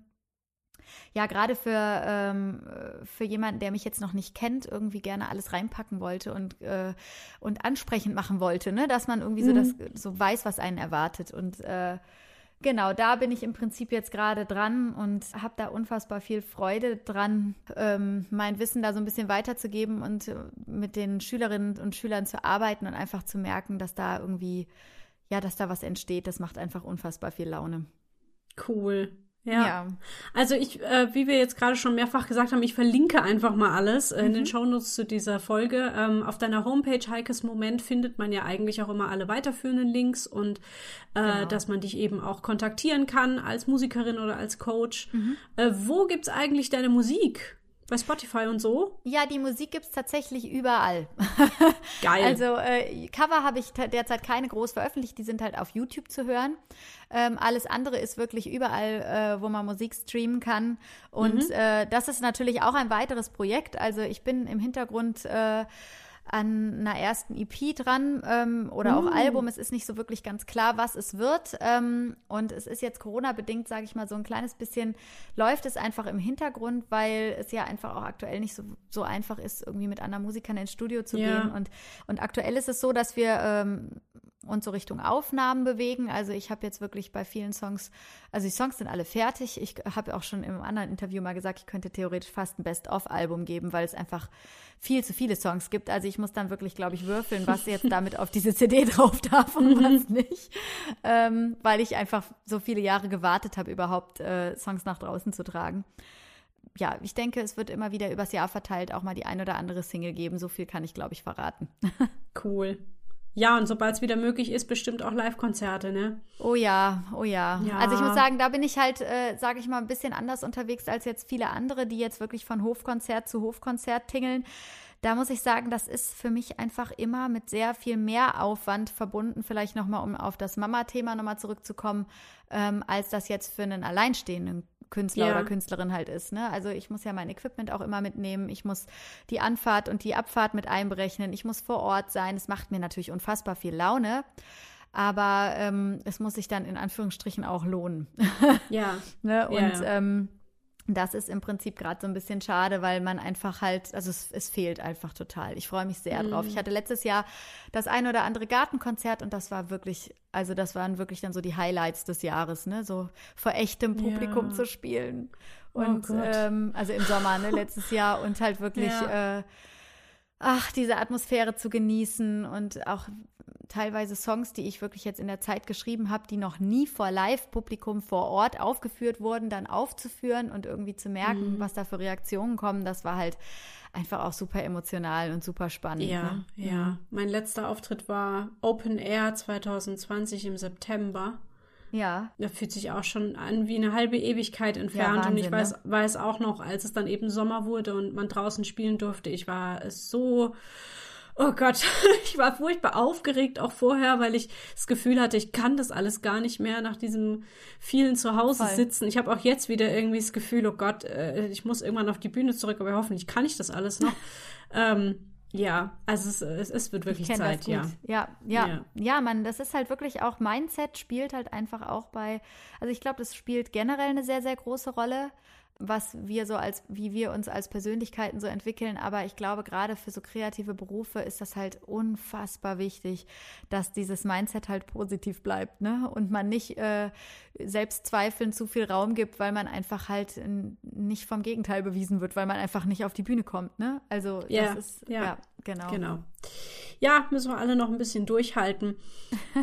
S3: ja, gerade für, ähm, für jemanden, der mich jetzt noch nicht kennt, irgendwie gerne alles reinpacken wollte und, äh, und ansprechend machen wollte, ne? dass man irgendwie so, das, so weiß, was einen erwartet. Und äh, Genau, da bin ich im Prinzip jetzt gerade dran und habe da unfassbar viel Freude dran, ähm, mein Wissen da so ein bisschen weiterzugeben und äh, mit den Schülerinnen und Schülern zu arbeiten und einfach zu merken, dass da irgendwie, ja, dass da was entsteht. Das macht einfach unfassbar viel Laune.
S1: Cool. Ja.
S3: Ja.
S1: Also ich, äh, wie wir jetzt gerade schon mehrfach gesagt haben, ich verlinke einfach mal alles äh, in
S3: Mhm.
S1: den Shownotes zu dieser Folge. Ähm, auf deiner Homepage Heikes Moment findet man ja eigentlich auch immer alle weiterführenden Links und äh,
S3: Genau.
S1: dass man dich eben auch kontaktieren kann als Musikerin oder als Coach.
S3: Mhm.
S1: Äh, wo gibt's eigentlich deine Musik? Bei Spotify und so?
S3: Ja, die Musik gibt's tatsächlich überall. [LAUGHS]
S1: Geil.
S3: Also äh, Cover habe ich derzeit keine groß veröffentlicht, die sind halt auf YouTube zu hören. Ähm, alles andere ist wirklich überall, äh, wo man Musik streamen kann. Und äh, das ist natürlich auch ein weiteres Projekt. Also ich bin im Hintergrund äh, an einer ersten EP dran ähm, oder auch
S1: Uh.
S3: Album. Es ist nicht so wirklich ganz klar, was es wird. Ähm, und es ist jetzt Corona-bedingt, sage ich mal, so ein kleines bisschen läuft es einfach im Hintergrund, weil es ja einfach auch aktuell nicht so, so einfach ist, irgendwie mit anderen Musikern ins Studio zu
S1: Ja.
S3: gehen. Und, und aktuell ist es so, dass wir ähm, uns so Richtung Aufnahmen bewegen. Also ich habe jetzt wirklich bei vielen Songs, also die Songs sind alle fertig. Ich habe auch schon im anderen Interview mal gesagt, ich könnte theoretisch fast ein Best-of-Album geben, weil es einfach viel zu viele Songs gibt. Also ich muss dann wirklich, glaube ich, würfeln, was jetzt [LAUGHS] damit auf diese CD drauf darf und [LAUGHS] was nicht. Ähm, weil ich einfach so viele Jahre gewartet habe, überhaupt äh, Songs nach draußen zu tragen. Ja, ich denke, es wird immer wieder übers Jahr verteilt auch mal die ein oder andere Single geben. So viel kann ich, glaube ich, verraten. [LAUGHS]
S1: Cool. Ja, und sobald es wieder möglich ist, bestimmt auch Live-Konzerte, ne?
S3: Oh ja, oh ja.
S1: Ja.
S3: Also ich muss sagen, da bin ich halt, äh, sage ich mal, ein bisschen anders unterwegs als jetzt viele andere, die jetzt wirklich von Hofkonzert zu Hofkonzert tingeln. Da muss ich sagen, das ist für mich einfach immer mit sehr viel mehr Aufwand verbunden, vielleicht nochmal, um auf das Mama-Thema nochmal zurückzukommen, ähm, als das jetzt für einen alleinstehenden Künstler
S1: Ja.
S3: oder Künstlerin halt ist. Ne? Also ich muss ja mein Equipment auch immer mitnehmen. Ich muss die Anfahrt und die Abfahrt mit einberechnen. Ich muss vor Ort sein. Es macht mir natürlich unfassbar viel Laune. Aber ähm, es muss sich dann in Anführungsstrichen auch lohnen.
S1: Ja. [LAUGHS]
S3: ne? Und
S1: Ja.
S3: Ähm, das ist im Prinzip gerade so ein bisschen schade, weil man einfach halt, also es, es fehlt einfach total. Ich freue mich sehr drauf.
S1: Mhm.
S3: Ich hatte letztes Jahr das ein oder andere Gartenkonzert und das war wirklich, also das waren wirklich dann so die Highlights des Jahres, ne? So vor echtem Publikum
S1: Ja.
S3: zu spielen.
S1: Oh
S3: Und
S1: Gott.
S3: ähm, also im Sommer, ne, letztes Jahr und halt wirklich
S1: Ja.
S3: äh, ach, diese Atmosphäre zu genießen und auch teilweise Songs, die ich wirklich jetzt in der Zeit geschrieben habe, die noch nie vor Live-Publikum vor Ort aufgeführt wurden, dann aufzuführen und irgendwie zu merken,
S1: Mhm.
S3: was da für Reaktionen kommen. Das war halt einfach auch super emotional und super spannend.
S1: Ja,
S3: ne?
S1: ja. Mein letzter Auftritt war Open Air 2020 im September.
S3: Ja,
S1: Da fühlt sich auch schon an wie eine halbe Ewigkeit entfernt. und ich
S3: Wahnsinn,
S1: weiß, weiß auch noch, als es dann eben Sommer wurde und man draußen spielen durfte, ich war so, oh Gott, [LAUGHS] ich war furchtbar aufgeregt auch vorher, weil ich das Gefühl hatte, ich kann das alles gar nicht mehr nach diesem vielen Zuhause
S3: Voll.
S1: sitzen. Ich habe auch jetzt wieder irgendwie das Gefühl, oh Gott, äh, ich muss irgendwann auf die Bühne zurück, aber hoffentlich kann ich das alles noch. [LAUGHS] ähm, ja, also es, es, es wird wirklich Zeit, ja.
S3: Ja, ja,
S1: Ja.
S3: ja, man, das ist halt wirklich auch Mindset spielt halt einfach auch bei, also ich glaube, das spielt generell eine sehr, sehr große Rolle, was wir so als, wie wir uns als Persönlichkeiten so entwickeln. Aber ich glaube, gerade für so kreative Berufe ist das halt unfassbar wichtig, dass dieses Mindset halt positiv bleibt, ne? Und man nicht äh, Selbstzweifeln zu viel Raum gibt, weil man einfach halt nicht vom Gegenteil bewiesen wird, weil man einfach nicht auf die Bühne kommt, ne? Also
S1: Ja,
S3: das ist,
S1: ja.
S3: ja, genau.
S1: Genau. Ja, müssen wir alle noch ein bisschen durchhalten.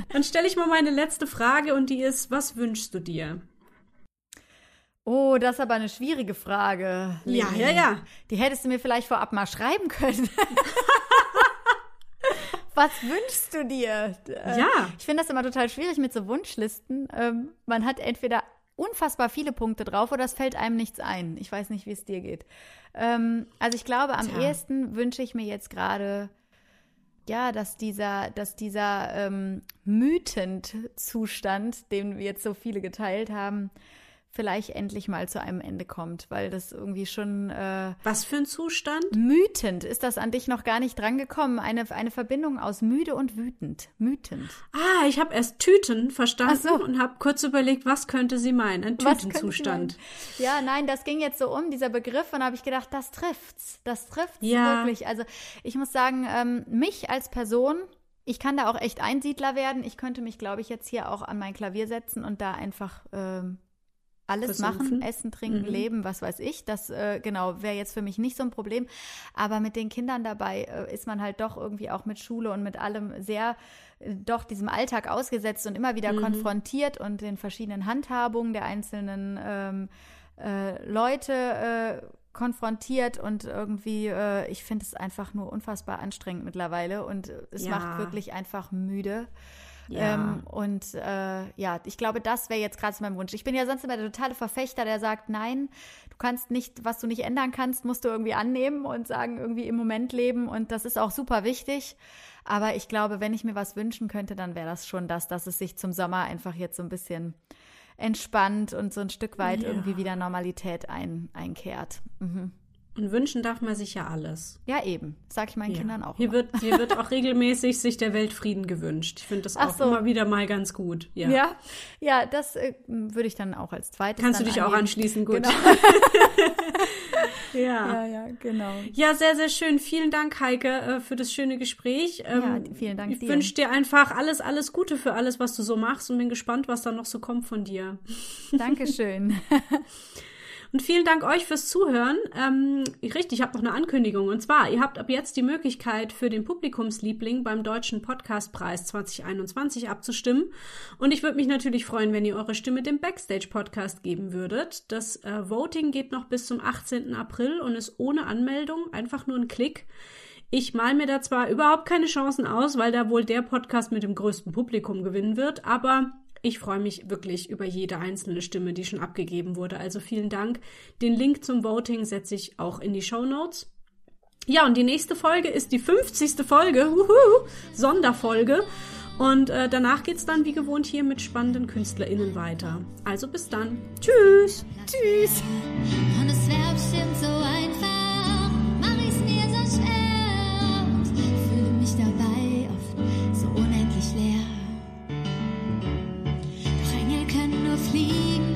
S1: Dann stelle ich mal meine letzte Frage und die ist, was wünschst du dir?
S3: Oh, das ist aber eine schwierige Frage.
S1: Ja,
S3: Leni.
S1: ja, ja.
S3: Die hättest du mir vielleicht vorab mal schreiben können. [LAUGHS] Was wünschst du dir? Äh,
S1: Ja.
S3: Ich finde das immer total schwierig mit so Wunschlisten. Ähm, man hat entweder unfassbar viele Punkte drauf oder es fällt einem nichts ein. Ich weiß nicht, wie es dir geht. Ähm, also ich glaube, am
S1: Tja.
S3: ehesten wünsche ich mir jetzt gerade, ja, dass dieser, dass dieser ähm, Mythend-Zustand, den wir jetzt so viele geteilt haben, vielleicht endlich mal zu einem Ende kommt, weil das irgendwie schon äh,
S1: Was für ein Zustand?
S3: Mütend, ist das an dich noch gar nicht drangekommen? Eine, eine Verbindung aus müde und wütend. Mütend.
S1: Ah, ich habe erst Tüten verstanden
S3: so.
S1: und habe kurz überlegt, was könnte sie meinen? Ein Tütenzustand.
S3: Ja, nein, das ging jetzt so um, dieser Begriff, und habe ich gedacht, das trifft's. Das trifft's
S1: Ja.
S3: wirklich. Also ich muss sagen, ähm, mich als Person, ich kann da auch echt Einsiedler werden. Ich könnte mich, glaube ich, jetzt hier auch an mein Klavier setzen und da einfach ähm, alles machen, essen, trinken,
S1: Mhm.
S3: leben, was weiß ich. Das äh, genau wäre jetzt für mich nicht so ein Problem. Aber mit den Kindern dabei äh, ist man halt doch irgendwie auch mit Schule und mit allem sehr äh, doch diesem Alltag ausgesetzt und immer wieder
S1: Mhm.
S3: konfrontiert und den verschiedenen Handhabungen der einzelnen ähm, äh, Leute äh, konfrontiert und irgendwie, äh, ich finde es einfach nur unfassbar anstrengend mittlerweile und es
S1: Ja.
S3: macht wirklich einfach müde.
S1: Ja.
S3: Ähm, und äh, ja, ich glaube, das wäre jetzt gerade so mein Wunsch. Ich bin ja sonst immer der totale Verfechter, der sagt, nein, du kannst nicht, was du nicht ändern kannst, musst du irgendwie annehmen und sagen, irgendwie im Moment leben. Und das ist auch super wichtig. Aber ich glaube, wenn ich mir was wünschen könnte, dann wäre das schon das, dass es sich zum Sommer einfach jetzt so ein bisschen entspannt und so ein Stück weit
S1: Ja.
S3: irgendwie wieder Normalität ein, einkehrt. Mhm.
S1: Und wünschen darf man sich ja alles.
S3: Ja, eben. Sag ich meinen
S1: Ja.
S3: Kindern auch.
S1: Hier
S3: immer.
S1: wird, hier wird auch regelmäßig sich der Weltfrieden gewünscht. Ich finde das
S3: Ach
S1: auch
S3: so.
S1: immer wieder mal ganz gut. Ja.
S3: ja, ja, das äh, würde ich dann auch als zweites.
S1: Kannst du dich auch
S3: angeben.
S1: anschließen? Gut.
S3: Genau. [LAUGHS]
S1: ja.
S3: Ja, ja, genau.
S1: Ja, sehr, sehr schön. Vielen Dank, Heike, äh, für das schöne Gespräch. Ähm,
S3: Ja, vielen Dank
S1: Ich wünsche dir einfach alles, alles Gute für alles, was du so machst und bin gespannt, was da noch so kommt von dir.
S3: Dankeschön. [LAUGHS]
S1: Und vielen Dank euch fürs Zuhören. Ähm, richtig, ich habe noch eine Ankündigung. Und zwar, ihr habt ab jetzt die Möglichkeit, für den Publikumsliebling beim Deutschen Podcastpreis 2021 abzustimmen. Und ich würde mich natürlich freuen, wenn ihr eure Stimme dem Backstage-Podcast geben würdet. Das äh, Voting geht noch bis zum 18. April und ist ohne Anmeldung, einfach nur ein Klick. Ich mal mir da zwar überhaupt keine Chancen aus, weil da wohl der Podcast mit dem größten Publikum gewinnen wird, aber ich freue mich wirklich über jede einzelne Stimme, die schon abgegeben wurde. Also vielen Dank. Den Link zum Voting setze ich auch in die Show Notes. Ja, und die nächste Folge ist die 50. Folge, Uhuhu, Sonderfolge. Und äh, danach es dann wie gewohnt hier mit spannenden KünstlerInnen weiter. Also bis dann. Tschüss.
S3: Tschüss. Und es so einfach, mach ich's mir so schwer fühle mich dabei. sleep.